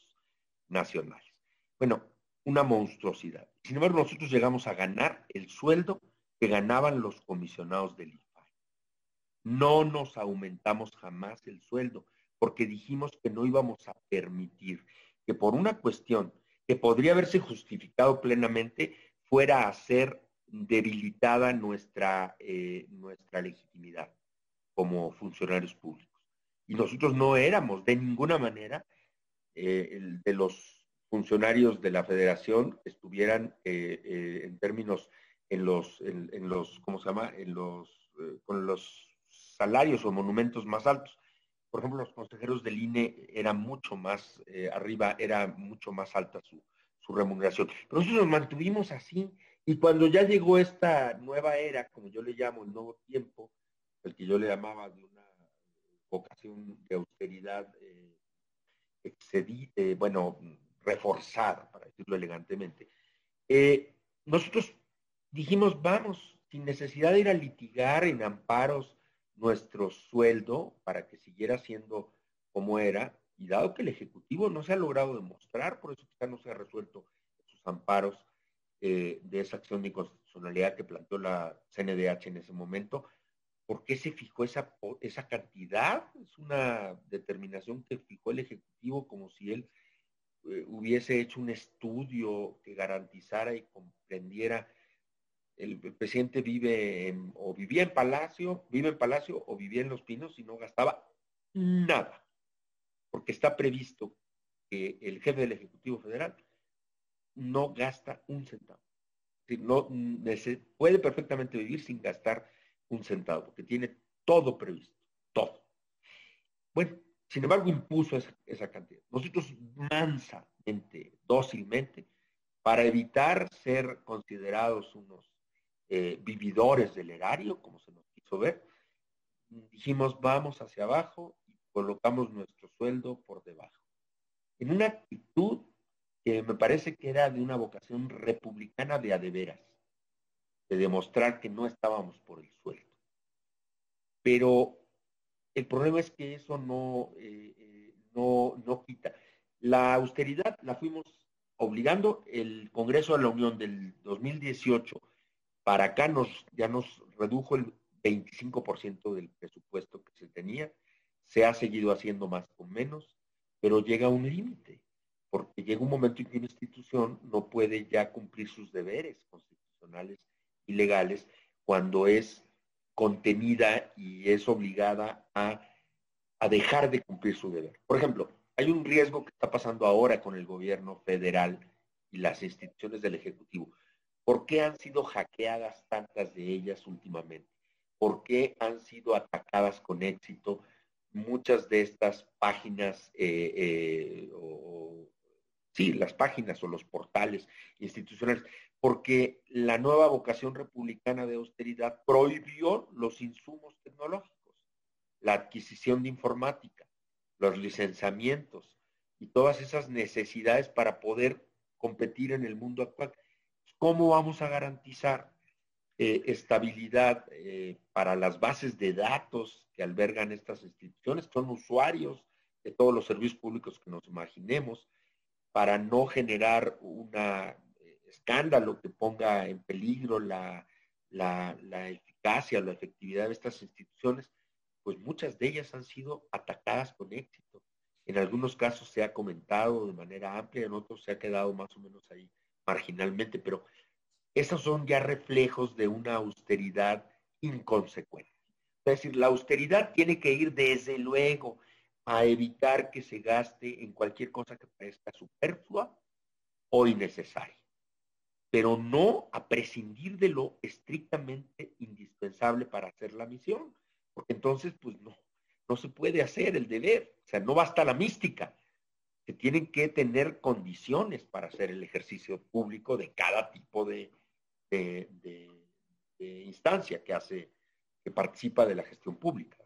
nacionales. Bueno, una monstruosidad. Sin embargo, nosotros llegamos a ganar el sueldo que ganaban los comisionados del IFAI. No nos aumentamos jamás el sueldo porque dijimos que no íbamos a permitir que por una cuestión que podría haberse justificado plenamente fuera a ser debilitada nuestra, eh, nuestra legitimidad como funcionarios públicos. Y nosotros no éramos de ninguna manera eh, de los funcionarios de la federación que estuvieran eh, en términos en los, en, los, ¿cómo se llama? En los, con los salarios o monumentos más altos por ejemplo, los consejeros del INE eran mucho más eh, arriba, era mucho más alta su, remuneración. Pero nosotros nos mantuvimos así y cuando ya llegó esta nueva era, como yo le llamo el nuevo tiempo, el que yo le llamaba de una vocación de austeridad eh, eh bueno, reforzada, para decirlo elegantemente, nosotros dijimos, vamos, sin necesidad de ir a litigar en amparos nuestro sueldo para que siguiera siendo como era, y dado que el Ejecutivo no se ha logrado demostrar, por eso quizá no se ha resuelto sus amparos eh, de esa acción de inconstitucionalidad que planteó la CNDH en ese momento, ¿por qué se fijó esa, esa cantidad? Es una determinación que fijó el Ejecutivo como si él eh, hubiese hecho un estudio que garantizara y comprendiera el, presidente vive o vivía en Palacio, vive en Palacio o vivía en Los Pinos y no gastaba nada, porque está previsto que el jefe del Ejecutivo Federal no gasta un centavo. No, puede perfectamente vivir sin gastar un centavo, porque tiene todo previsto, todo. Bueno, sin embargo, impuso esa cantidad. Nosotros mansamente, dócilmente, para evitar ser considerados unos eh, vividores del erario, como se nos quiso ver, dijimos vamos hacia abajo y colocamos nuestro sueldo por debajo. En una actitud que me parece que era de una vocación republicana de adeveras, de demostrar que no estábamos por el sueldo. Pero el problema es que eso no, eh, eh, no, no quita. La austeridad la fuimos obligando. El Congreso de la Unión del 2018 para acá nos, ya nos redujo el 25% del presupuesto que se tenía. Se ha seguido haciendo más con menos, pero llega un límite, porque llega un momento en que una institución no puede ya cumplir sus deberes constitucionales y legales cuando es contenida y es obligada a, a dejar de cumplir su deber. Por ejemplo, hay un riesgo que está pasando ahora con el gobierno federal y las instituciones del Ejecutivo. ¿Por qué han sido hackeadas tantas de ellas últimamente? ¿Por qué han sido atacadas con éxito muchas de estas páginas eh, eh, o sí, las páginas o los portales institucionales, porque la nueva vocación republicana de austeridad prohibió los insumos tecnológicos, la adquisición de informática, los licenciamientos y todas esas necesidades para poder competir en el mundo actual. ¿Cómo vamos a garantizar eh, estabilidad eh, para las bases de datos que albergan estas instituciones? Son usuarios de todos los servicios públicos que nos imaginemos, para no generar un eh, escándalo que ponga en peligro la, la, la eficacia, la efectividad de estas instituciones, pues muchas de ellas han sido atacadas con éxito. En algunos casos se ha comentado de manera amplia, en otros se ha quedado más o menos ahí marginalmente, pero esos son ya reflejos de una austeridad inconsecuente. Es decir, la austeridad tiene que ir desde luego a evitar que se gaste en cualquier cosa que parezca superflua o innecesaria, pero no a prescindir de lo estrictamente indispensable para hacer la misión, porque entonces pues no, no se puede hacer el deber, o sea, no basta la mística, se tienen que tener condiciones para hacer el ejercicio público de cada tipo de, instancia que hace, que participa de la gestión pública.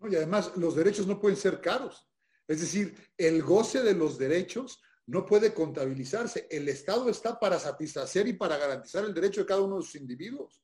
Y además los derechos no pueden ser caros. Es decir, el goce de los derechos no puede contabilizarse. El Estado está para satisfacer y para garantizar el derecho de cada uno de sus individuos.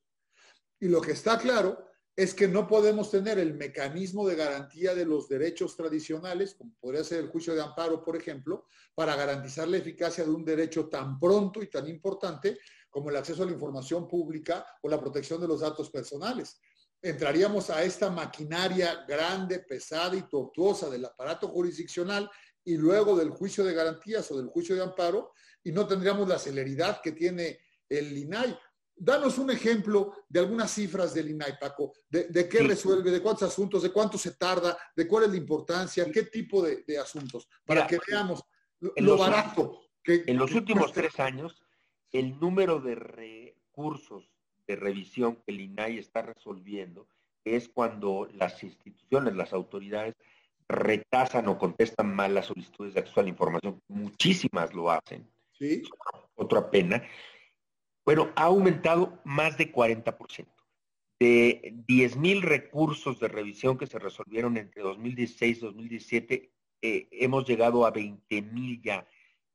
Y lo que está claro es que no podemos tener el mecanismo de garantía de los derechos tradicionales, como podría ser el juicio de amparo, por ejemplo, para garantizar la eficacia de un derecho tan pronto y tan importante como el acceso a la información pública o la protección de los datos personales. Entraríamos a esta maquinaria grande, pesada y tortuosa del aparato jurisdiccional y luego del juicio de garantías o del juicio de amparo y no tendríamos la celeridad que tiene el INAI. Danos un ejemplo de algunas cifras del INAI, Paco, de, qué resuelve, de cuántos asuntos, de cuánto se tarda, de cuál es la importancia, qué tipo de, asuntos, para que veamos lo, barato. Que, en los últimos tres años, el número de recursos de revisión que el INAI está resolviendo es cuando las instituciones, las autoridades retrasan o contestan mal las solicitudes de acceso a la información. Muchísimas lo hacen. Sí. Otra pena. Bueno, ha aumentado más de 40%. De 10 mil recursos de revisión que se resolvieron entre 2016 y 2017, eh, hemos llegado a 20 mil ya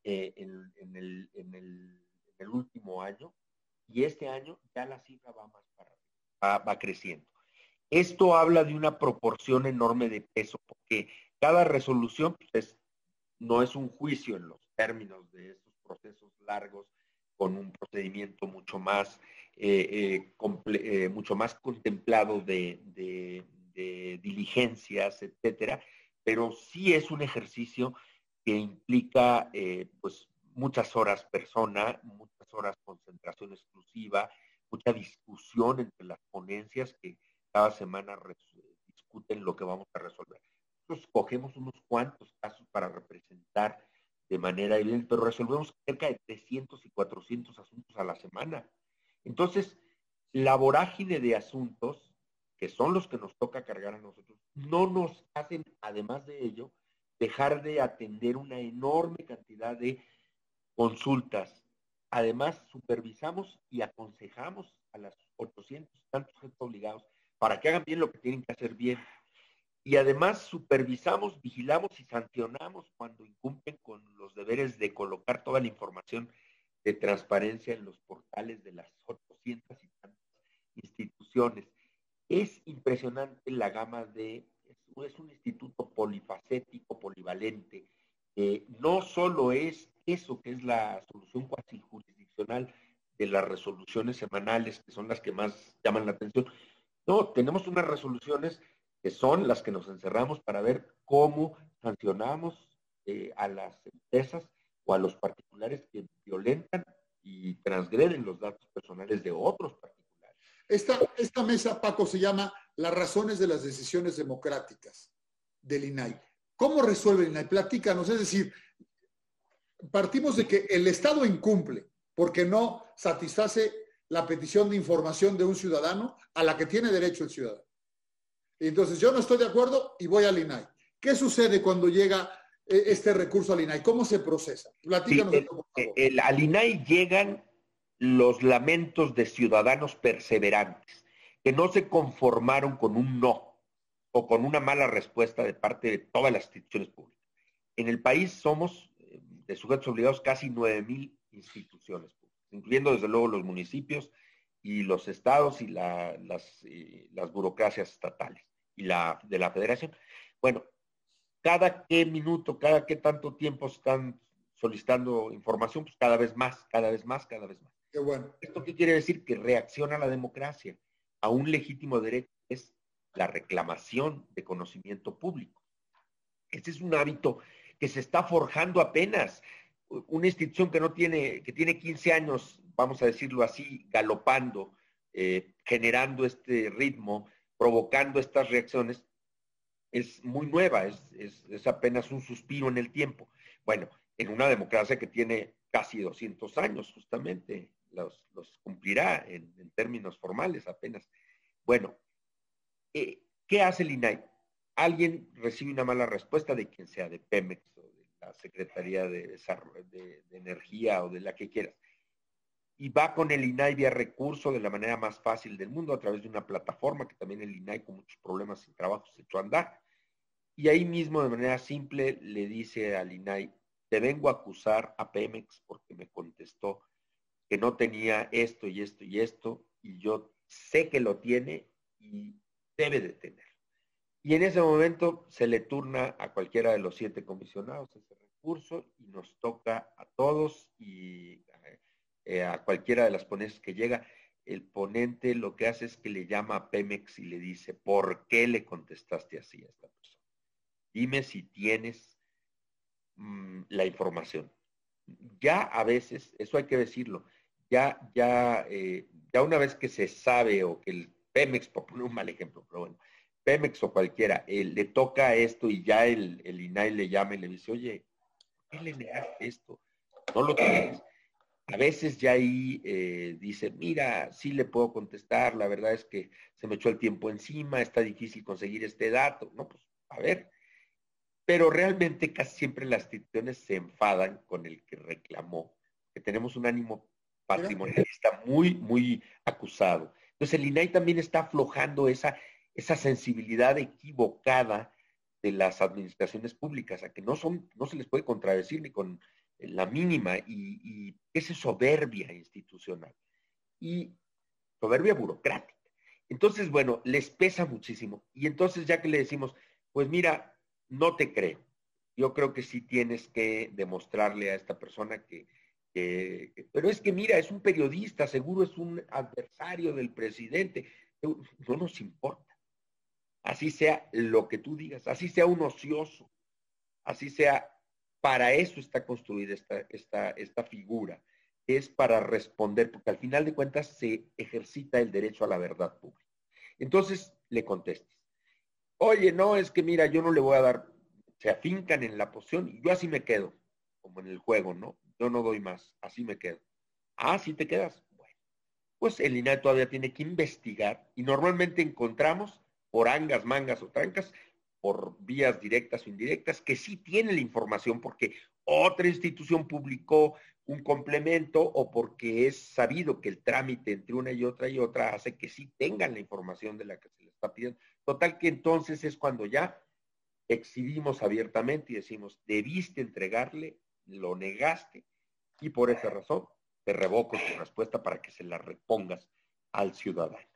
eh, en, el, último año y este año ya la cifra va más para va, creciendo. Esto habla de una proporción enorme de peso, porque cada resolución pues, no es un juicio en los términos de estos procesos largos con un procedimiento mucho más, eh, eh, eh, mucho más contemplado de, diligencias, etcétera, pero sí es un ejercicio que implica pues muchas horas persona, muchas horas concentración exclusiva, mucha discusión entre las ponencias que cada semana discuten lo que vamos a resolver. Nosotros cogemos unos cuantos casos para representar de manera evidente, pero resolvemos cerca de 300 y 400 asuntos a la semana. Entonces, la vorágine de asuntos, que son los que nos toca cargar a nosotros, no nos hacen, además de ello, dejar de atender una enorme cantidad de consultas. Además, supervisamos y aconsejamos a las 800 tantos obligados para que hagan bien lo que tienen que hacer bien y además supervisamos, vigilamos y sancionamos cuando incumplen con los deberes de colocar toda la información de transparencia en los portales de las 800 y tantas instituciones. Es impresionante la gama de, es, un instituto polifacético, polivalente. no solo es eso que es la solución cuasi jurisdiccional de las resoluciones semanales, que son las que más llaman la atención. No, tenemos unas resoluciones que son las que nos encerramos para ver cómo sancionamos eh, a las empresas o a los particulares que violentan y transgreden los datos personales de otros particulares. Esta, esta mesa, Paco, se llama Las razones de las decisiones democráticas del INAI. ¿Cómo resuelve el INAI? Platícanos, es decir, partimos de que el Estado incumple porque no satisface la petición de información de un ciudadano a la que tiene derecho el ciudadano. Entonces yo no estoy de acuerdo y voy al INAI. ¿Qué sucede cuando llega e, este recurso al INAI? ¿Cómo se procesa? Platícanos. el, al INAI llegan los lamentos de ciudadanos perseverantes que no se conformaron con un no o con una mala respuesta de parte de todas las instituciones públicas. En el país somos eh, de sujetos obligados casi 9.000 instituciones públicas, incluyendo desde luego los municipios y los estados y las, las burocracias estatales y la de la federación. Bueno, cada qué minuto, cada qué tanto tiempo están solicitando información, pues cada vez más, cada vez más, cada vez más. Qué bueno. ¿Esto qué quiere decir? Que reacciona la democracia, a un legítimo derecho, es la reclamación de conocimiento público. Este es un hábito que se está forjando apenas. Una institución que no tiene, que tiene 15 años, vamos a decirlo así, galopando, eh, generando este ritmo, provocando estas reacciones, es muy nueva, es, apenas un suspiro en el tiempo. Bueno, en una democracia que tiene casi 200 años, justamente, los, cumplirá en, términos formales apenas. Bueno, eh, ¿qué hace el INAI? Alguien recibe una mala respuesta de quien sea, de Pemex o de la Secretaría de, de, de Energía o de la que quieras. Y va con el INAI vía recurso de la manera más fácil del mundo a través de una plataforma que también el INAI con muchos problemas sin trabajo se echó a andar. Y ahí mismo de manera simple le dice al INAI, te vengo a acusar a Pemex porque me contestó que no tenía esto y esto y esto, y yo sé que lo tiene y debe de tener. Y en ese momento se le turna a cualquiera de los siete comisionados ese recurso y nos toca a todos y eh, a cualquiera de las ponencias que llega. El ponente lo que hace es que le llama a Pemex y le dice, ¿por qué le contestaste así a esta persona? Dime si tienes mm, la información. Ya a veces, eso hay que decirlo, ya, ya, eh, ya una vez que se sabe o que el Pemex, por poner un mal ejemplo, pero bueno, Pemex o cualquiera, eh, le toca esto y ya el, el, INAI le llama y le dice, oye, ¿qué le esto? No lo tienes. A veces ya ahí eh, dice, mira, sí le puedo contestar, la verdad es que se me echó el tiempo encima, está difícil conseguir este dato. No, pues, a ver. Pero realmente casi siempre las instituciones se enfadan con el que reclamó, que tenemos un ánimo patrimonialista muy, muy acusado. Entonces el INAI también está aflojando esa, esa sensibilidad equivocada de las administraciones públicas, a que no son, no se les puede contradecir ni con la mínima, y, y esa soberbia institucional y soberbia burocrática. Entonces, bueno, les pesa muchísimo. Y entonces ya que le decimos, pues mira, no te creo. Yo creo que sí tienes que demostrarle a esta persona que, pero es que mira, es un periodista, seguro es un adversario del presidente. No nos importa. Así sea lo que tú digas, así sea un ocioso, así sea, para eso está construida esta, esta, esta figura, es para responder, porque al final de cuentas se ejercita el derecho a la verdad pública. Entonces le contestas, oye, no, es que mira, yo no le voy a dar, se afincan en la posición y yo así me quedo, como en el juego, ¿no? yo no doy más, así me quedo. Ah, sí te quedas. Bueno, pues el INAE todavía tiene que investigar y normalmente encontramos por angas, mangas o trancas, por vías directas o indirectas, que sí tiene la información porque otra institución publicó un complemento o porque es sabido que el trámite entre una y otra y otra hace que sí tengan la información de la que se le está pidiendo. Total que entonces es cuando ya exhibimos abiertamente y decimos, debiste entregarle, lo negaste, y por esa razón te revoco tu respuesta para que se la repongas al ciudadano.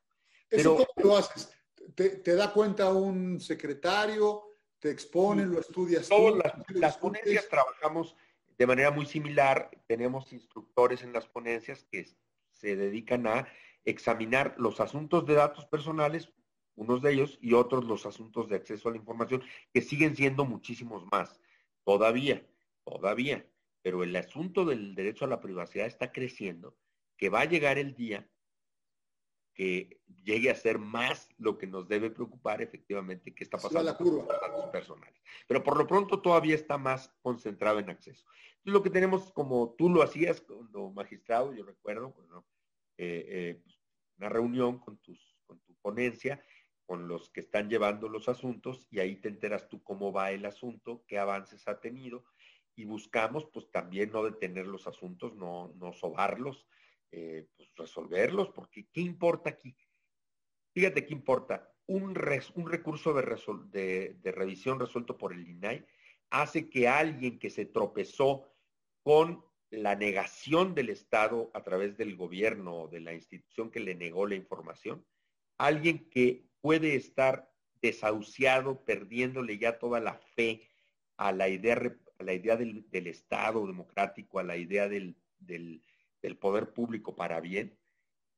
¿Eso cómo lo haces? ¿Te, da cuenta un secretario? ¿Te expone? ¿Lo estudias? Todas las, ponencias trabajamos de manera muy similar. Tenemos instructores en las ponencias que se dedican a examinar los asuntos de datos personales, unos de ellos, y otros los asuntos de acceso a la información, que siguen siendo muchísimos más. Todavía, todavía pero el asunto del derecho a la privacidad está creciendo, que va a llegar el día que llegue a ser más lo que nos debe preocupar efectivamente que está pasando con los datos personales. Pero por lo pronto todavía está más concentrado en acceso. Entonces lo que tenemos, como tú lo hacías cuando magistrado, yo recuerdo, bueno, eh, eh, pues, una reunión con, tus, con tu ponencia, con los que están llevando los asuntos y ahí te enteras tú cómo va el asunto, qué avances ha tenido y buscamos pues también no detener los asuntos, no, no sobarlos, eh, pues resolverlos, porque ¿qué importa aquí? Fíjate qué importa. Un, un recurso de, de, revisión resuelto por el INAI hace que alguien que se tropezó con la negación del Estado a través del gobierno o de la institución que le negó la información, alguien que puede estar desahuciado, perdiéndole ya toda la fe a la idea, a la idea del, Estado democrático, a la idea del, del, poder público para bien,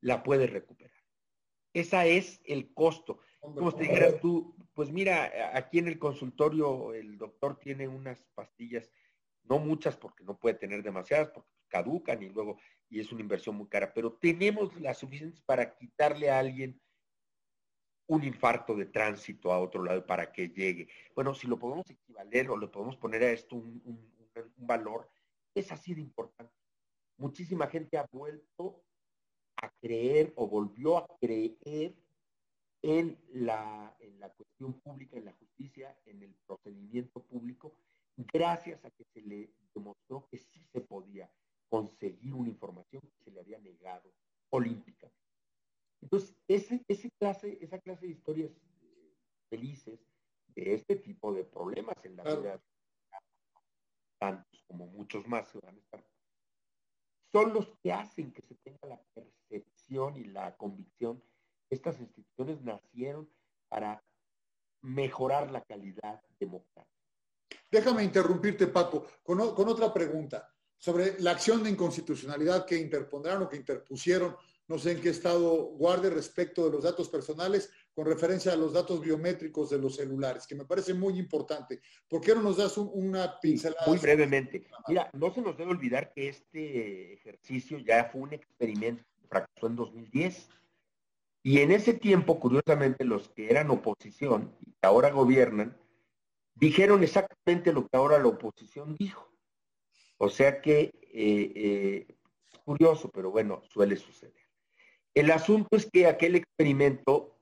la puede recuperar. Esa es el costo. Como te dijeras tú, pues mira, aquí en el consultorio el doctor tiene unas pastillas, no muchas porque no puede tener demasiadas, porque caducan y luego, y es una inversión muy cara, pero tenemos las suficientes para quitarle a alguien un infarto de tránsito a otro lado para que llegue. Bueno, si lo podemos equivaler o le podemos poner a esto un, valor, es así de importante. Muchísima gente ha vuelto a creer o volvió a creer en la, en la cuestión pública, en la justicia, en el procedimiento público, gracias a que se le demostró que sí se podía conseguir una información que se le había negado olímpica. Entonces, ese, ese clase, esa clase de historias eh, felices de este tipo de problemas en la vida, tantos como muchos más van a estar, son los que hacen que se tenga la percepción y la convicción que estas instituciones nacieron para mejorar la calidad democrática. Déjame interrumpirte, Paco, con, otra pregunta sobre la acción de inconstitucionalidad que interpondrán o que interpusieron no sé en qué estado guarde respecto de los datos personales con referencia a los datos biométricos de los celulares, que me parece muy importante. ¿Por qué no nos das una pincelada? Muy brevemente. Mira, no se nos debe olvidar que este ejercicio ya fue un experimento fracasó en 2010. Y en ese tiempo, curiosamente, los que eran oposición y que ahora gobiernan, dijeron exactamente lo que ahora la oposición dijo. O sea que, eh, eh, curioso, pero bueno, suele suceder. El asunto es que aquel experimento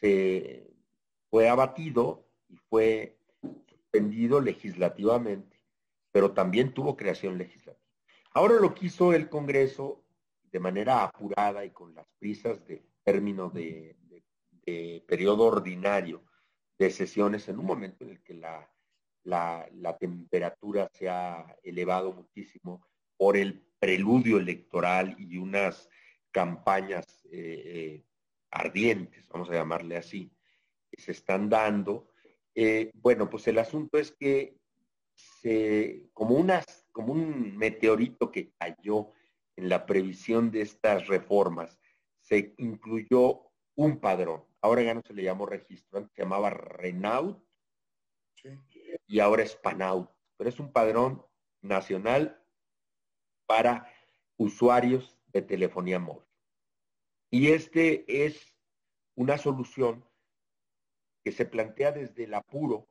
se fue abatido y fue suspendido legislativamente, pero también tuvo creación legislativa. Ahora lo quiso el Congreso de manera apurada y con las prisas de término de, periodo ordinario de sesiones en un momento en el que la, la temperatura se ha elevado muchísimo por el preludio electoral y unas campañas eh, eh, ardientes, vamos a llamarle así, que se están dando. Eh, bueno, pues el asunto es que se, como, unas, como un meteorito que cayó en la previsión de estas reformas, se incluyó un padrón. Ahora ya no se le llamó registro, antes se llamaba Renault y ahora es Panaut, pero es un padrón nacional para usuarios de telefonía móvil. Y este es una solución que se plantea desde el apuro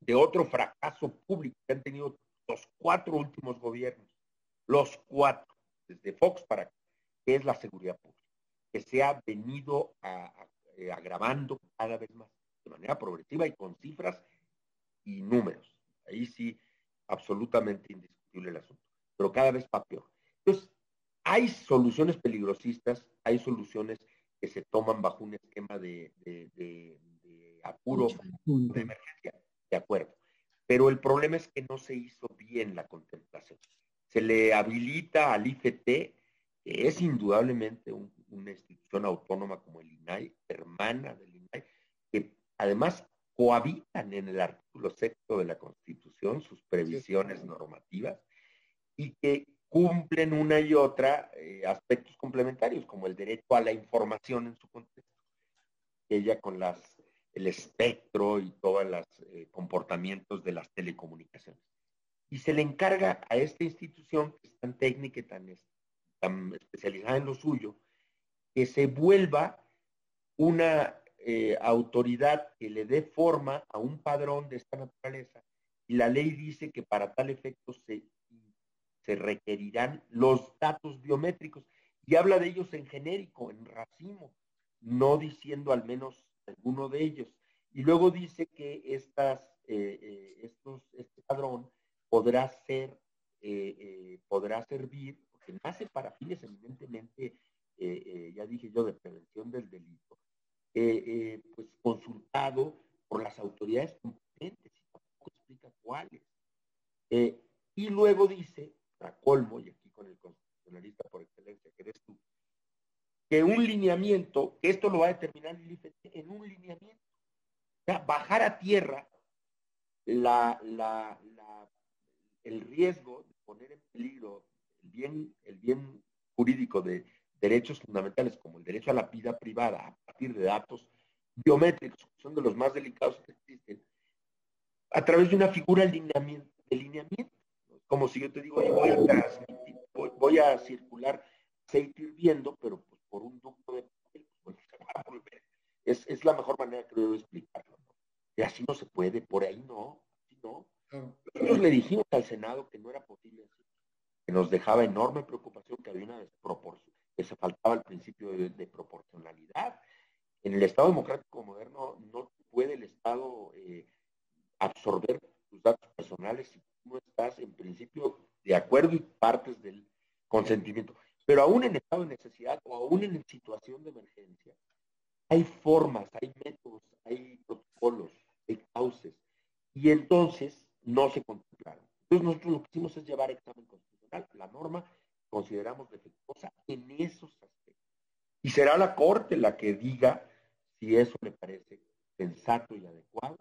de otro fracaso público que han tenido los cuatro últimos gobiernos, los cuatro, desde Fox para que es la seguridad pública, que se ha venido eh, agravando cada vez más de manera progresiva y con cifras y números. Ahí sí, absolutamente indiscutible el asunto, pero cada vez va peor. Entonces, hay soluciones peligrosistas, hay soluciones que se toman bajo un esquema de, apuro, de emergencia, de acuerdo. Pero el problema es que no se hizo bien la contemplación. Se le habilita al IFT, que es indudablemente una institución autónoma como el INAI, hermana del INAI, que además cohabitan en el artículo sexto de la Constitución sus previsiones normativas y que cumplen una y otra eh, aspectos complementarios, como el derecho a la información en su contexto. Ella con las, el espectro y todos los eh, comportamientos de las telecomunicaciones. Y se le encarga a esta institución, que es tan técnica y tan, especializada en lo suyo, que se vuelva una eh, autoridad que le dé forma a un padrón de esta naturaleza. Y la ley dice que para tal efecto se se requerirán los datos biométricos y habla de ellos en genérico, en racimo, no diciendo al menos alguno de ellos. Y luego dice que estas, eh, eh, estos, este padrón podrá ser, eh, podrá servir, porque nace para fines evidentemente, ya dije yo, de prevención del delito, pues consultado por las autoridades competentes, y tampoco explica cuáles. y luego dice, a colmo, y aquí con el constitucionalista por excelencia que eres tú, que un lineamiento, esto lo va a determinar en un lineamiento. O sea, bajar a tierra el riesgo de poner en peligro el bien, el bien jurídico de derechos fundamentales como el derecho a la vida privada a partir de datos biométricos, que son de los más delicados que existen, a través de una figura de. De lineamiento. Como si yo te digo, voy a, voy a circular aceite hirviendo, pero pues por un ducto de pues, Es, es, la mejor manera, creo, de explicarlo. Y así no se puede, por ahí no, así no. Nosotros le dijimos al Senado que no era posible así, que nos dejaba enorme preocupación que había una desproporción, que se faltaba el principio de, proporcionalidad. En el Estado democrático moderno no puede el Estado eh, absorber tus datos personales no estás en principio de acuerdo y partes del consentimiento. Pero aún en estado de necesidad o aún en situación de emergencia, hay formas, hay métodos, hay protocolos, hay cauces. Y entonces no se contemplaron. Entonces nosotros lo que hicimos es llevar examen constitucional. La norma consideramos defectuosa en esos aspectos. Y será la Corte la que diga si eso le parece sensato y adecuado.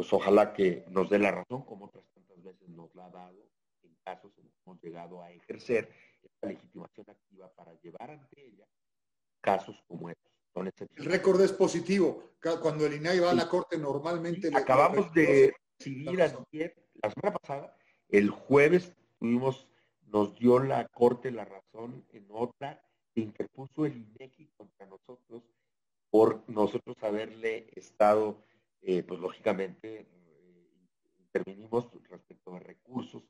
Pues ojalá que nos dé la razón, como otras tantas veces nos la ha dado en casos en los que hemos llegado a ejercer esta legitimación activa para llevar ante ella casos como estos. El récord es positivo. Cuando el INAI va a la corte normalmente... acabamos de decidir la semana pasada, el jueves tuvimos, nos dio la corte la razón en otra que interpuso el INEGI contra nosotros por nosotros haberle estado, eh, pues lógicamente, eh, intervinimos respecto a recursos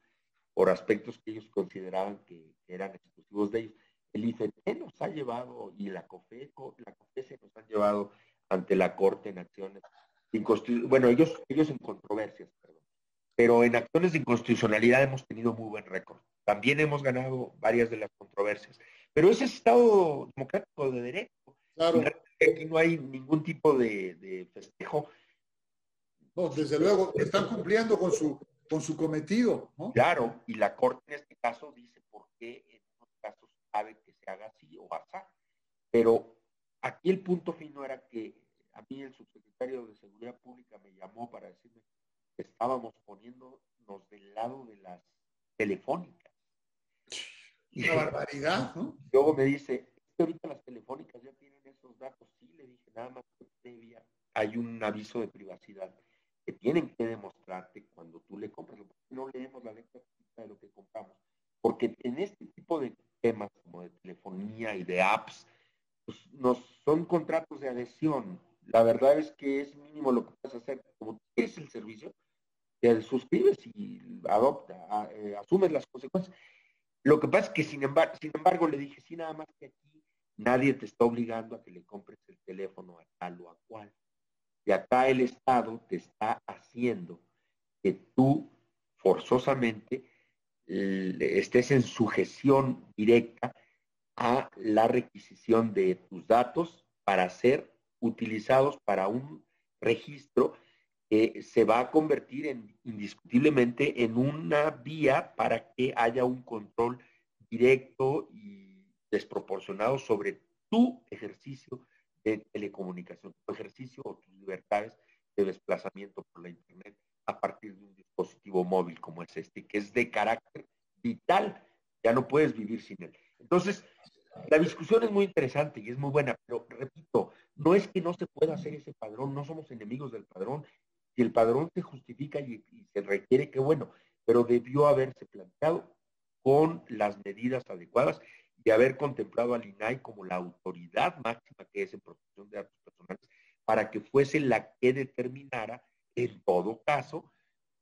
por aspectos que ellos consideraban que, eran exclusivos de ellos. El IFT nos ha llevado y la COFECO, la COFESE nos han llevado ante la Corte en acciones, bueno, ellos, ellos en controversias, perdón. pero en acciones de inconstitucionalidad hemos tenido muy buen récord. También hemos ganado varias de las controversias. Pero ese es Estado democrático de derecho. Claro. Aquí no hay ningún tipo de, de festejo. No, desde luego, están cumpliendo con su con su cometido. Claro, y la Corte en este caso dice por qué en estos casos sabe que se haga así o así. Pero aquí el punto fino era que a mí el subsecretario de Seguridad Pública me llamó para decirme que estábamos poniéndonos del lado de las telefónicas. Una barbaridad, ¿no? Luego me dice, ahorita las telefónicas ya tienen esos datos. Sí, le dije, nada más que previa hay un aviso de privacidad tienen que demostrarte cuando tú le compras. No leemos la letra de lo que compramos. Porque en este tipo de temas como de telefonía y de apps, pues nos son contratos de adhesión. La verdad es que es mínimo lo que puedes hacer. Como es el servicio, te suscribes y adopta, eh, asumes las consecuencias. Lo que pasa es que sin embargo, sin embargo le dije, sí, nada más que aquí nadie te está obligando a que le compres el teléfono a tal o a cual. Acá el Estado te está haciendo que tú forzosamente estés en sujeción directa a la requisición de tus datos para ser utilizados para un registro que se va a convertir en, indiscutiblemente en una vía para que haya un control directo y desproporcionado sobre tu ejercicio de telecomunicación, tu ejercicio o tus libertades de desplazamiento por la Internet a partir de un dispositivo móvil como es este, que es de carácter vital, ya no puedes vivir sin él. Entonces, la discusión es muy interesante y es muy buena, pero repito, no es que no se pueda hacer ese padrón, no somos enemigos del padrón. Si el padrón se justifica y, y se requiere, qué bueno, pero debió haberse planteado con las medidas adecuadas de haber contemplado al INAI como la autoridad máxima que es en protección de datos personales, para que fuese la que determinara, en todo caso,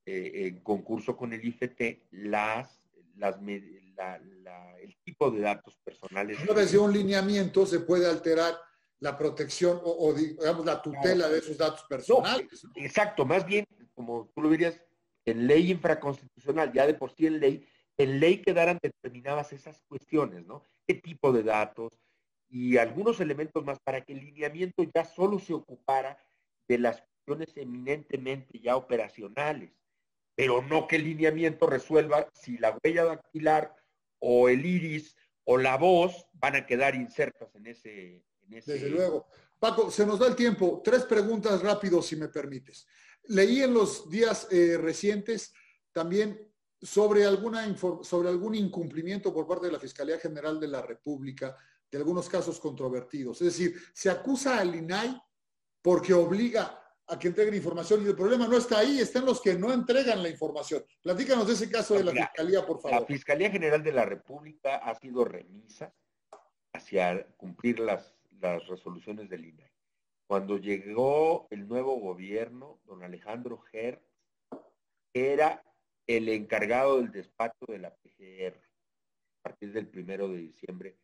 eh, en concurso con el IFT, las, las el tipo de datos personales. Una vez de un lineamiento se puede alterar la protección o, digamos la tutela de esos datos personales. Exacto, más bien, como tú lo dirías, en ley infraconstitucional, ya de por sí en ley, en ley quedaran determinadas esas cuestiones, ¿no? ¿Qué tipo de datos? Y algunos elementos más para que el lineamiento ya solo se ocupara de las cuestiones eminentemente ya operacionales, pero no que el lineamiento resuelva si la huella dactilar o el iris o la voz van a quedar insertas en ese, Desde luego. Paco, se nos da el tiempo. Tres preguntas rápido, si me permites. Leí en los días eh, recientes también sobre, alguna sobre algún incumplimiento por parte de la Fiscalía General de la República de algunos casos controvertidos. Es decir, se acusa al INAI porque obliga a que entreguen información y el problema no está ahí, están los que no entregan la información. Platícanos de ese caso de la Fiscalía, por favor. La Fiscalía General de la República ha sido remisa hacia cumplir las, las resoluciones del INAI. Cuando llegó el nuevo gobierno, don Alejandro Hertz era el encargado del despacho de la PGR a partir del primero de diciembre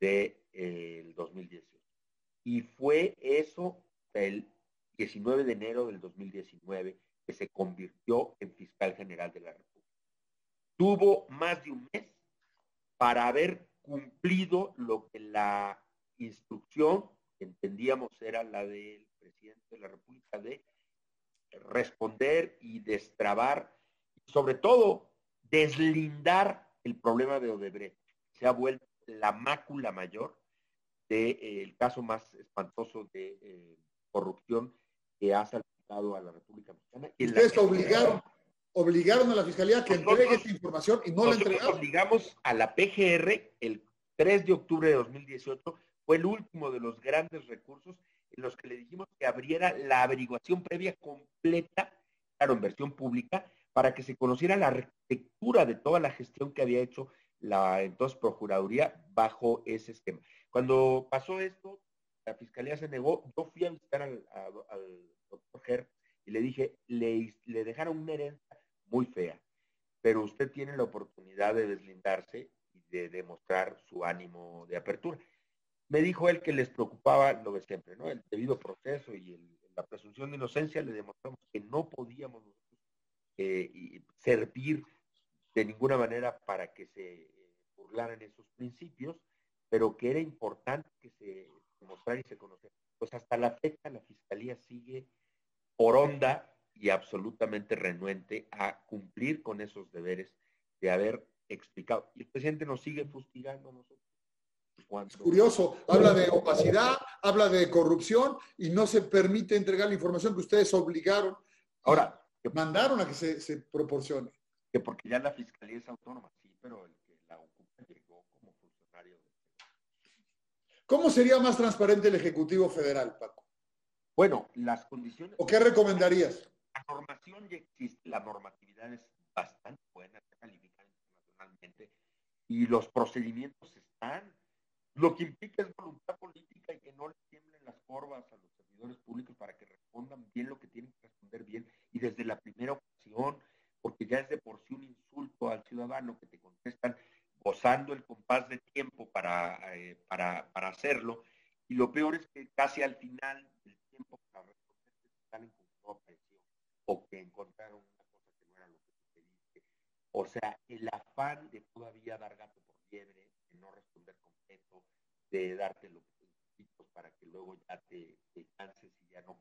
del de, 2018. Eh, y fue eso el 19 de enero del 2019 que se convirtió en fiscal general de la República. Tuvo más de un mes para haber cumplido lo que la instrucción, entendíamos, era la del presidente de la República de responder y destrabar, sobre todo deslindar el problema de Odebrecht. Se ha vuelto la mácula mayor del eh, caso más espantoso de eh, corrupción que ha salpicado a la República Mexicana. Y Ustedes obligaron, obligaron a la Fiscalía que entregue esta información y no la entregaron. obligamos a la PGR el 3 de octubre de 2018, fue el último de los grandes recursos en los que le dijimos que abriera la averiguación previa completa, claro, en versión pública, para que se conociera la arquitectura de toda la gestión que había hecho la entonces Procuraduría bajo ese esquema. Cuando pasó esto, la Fiscalía se negó, yo fui a visitar al, doctor Ger y le dije, le, dejaron una herencia muy fea, pero usted tiene la oportunidad de deslindarse y de demostrar su ánimo de apertura. Me dijo él que les preocupaba lo de siempre, ¿no? El debido proceso y la presunción de inocencia, le demostramos que no podíamos eh, servir de ninguna manera para que se burlaran esos principios, pero que era importante que se mostrara y se conociera. Pues hasta la fecha la Fiscalía sigue por onda y absolutamente renuente a cumplir con esos deberes de haber explicado. Y el presidente nos sigue fustigando a nosotros. Es curioso, habla de opacidad, habla de corrupción y no se permite entregar la información que ustedes obligaron. Ahora, mandaron a que se, se proporcione. Que porque ya la fiscalía es autónoma, sí, pero el que la ocupa llegó como funcionario. ¿Cómo sería más transparente el Ejecutivo Federal, Paco? Bueno, las condiciones. ¿O qué recomendarías? La normación ya existe, la normatividad es bastante buena, está calificada internacionalmente y los procedimientos están. Lo que implica es voluntad política y que no le tiemblen las corvas a los públicos para que respondan bien lo que tienen que responder bien y desde la primera ocasión, porque ya es de por sí un insulto al ciudadano que te contestan gozando el compás de tiempo para, eh, para, hacerlo. Y lo peor es que casi al final del tiempo para responder salen con o que encontraron una cosa que no era lo que pediste. O sea, el afán de todavía dar gato por liebre, de no responder completo, de darte para que luego ya te, canses y ya no,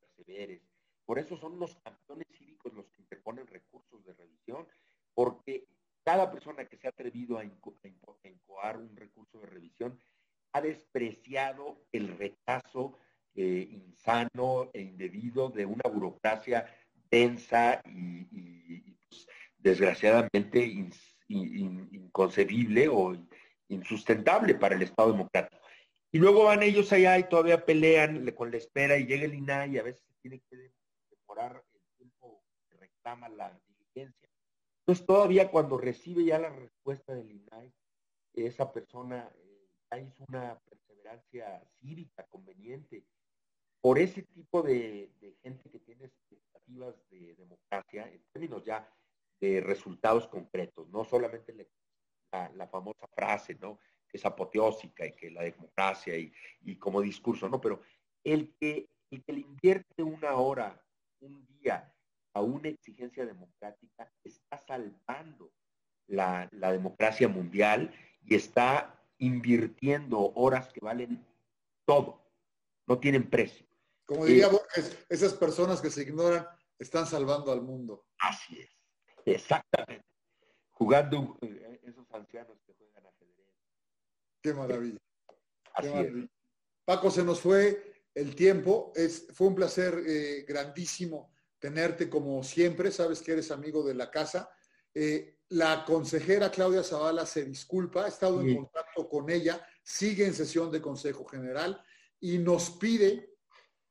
perseveres. Por eso son los campeones cívicos los que interponen recursos de revisión, porque cada persona que se ha atrevido a, incoar un recurso de revisión ha despreciado el rechazo eh, insano e indebido de una burocracia densa y, pues, desgraciadamente inconcebible o insustentable para el Estado democrático. Y luego van ellos allá y todavía pelean con la espera y llega el INAI y a veces se tiene que demorar el tiempo que reclama la diligencia. Entonces todavía cuando recibe ya la respuesta del INAI, esa persona eh, ya hizo una perseverancia cívica conveniente. Por ese tipo de, gente que tiene expectativas de democracia, en términos ya de resultados concretos, no solamente la, la famosa frase, ¿no? Es apoteósica y que la democracia y, y como discurso, ¿no? Pero el que, el que le invierte una hora, un día a una exigencia democrática, está salvando la, la democracia mundial y está invirtiendo horas que valen todo, no tienen precio. Como diría Borges, esas personas que se ignoran están salvando al mundo. Así es, exactamente. Jugando eh, esos ancianos que juegan. Qué maravilla. Paco, se nos fue el tiempo. Es, fue un placer eh, grandísimo tenerte como siempre. Sabes que eres amigo de la casa. Eh, la consejera Claudia Zavala se disculpa, ha estado en contacto con ella, sigue en sesión de Consejo General y nos pide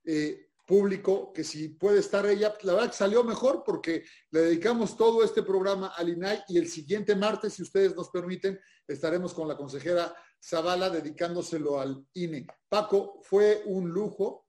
eh, público que si puede estar ella, la verdad que salió mejor porque le dedicamos todo este programa al INAI y el siguiente martes, si ustedes nos permiten, estaremos con la consejera Zavala dedicándoselo al INE. Paco, fue un lujo,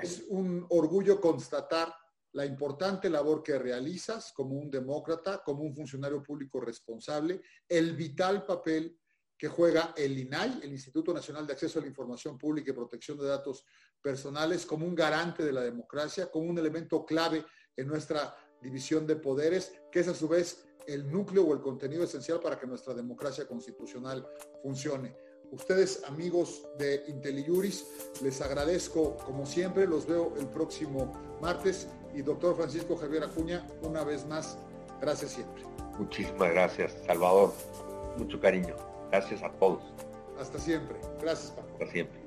es un orgullo constatar la importante labor que realizas como un demócrata, como un funcionario público responsable, el vital papel que juega el INAI, el Instituto Nacional de Acceso a la Información Pública y Protección de Datos Personales, como un garante de la democracia, como un elemento clave en nuestra división de poderes, que es a su vez el núcleo o el contenido esencial para que nuestra democracia constitucional funcione. Ustedes, amigos de IntelliJuris, les agradezco como siempre, los veo el próximo martes y doctor Francisco Javier Acuña, una vez más, gracias siempre. Muchísimas gracias, Salvador. Mucho cariño. Gracias a todos. Hasta siempre. Gracias, Paco. Hasta siempre.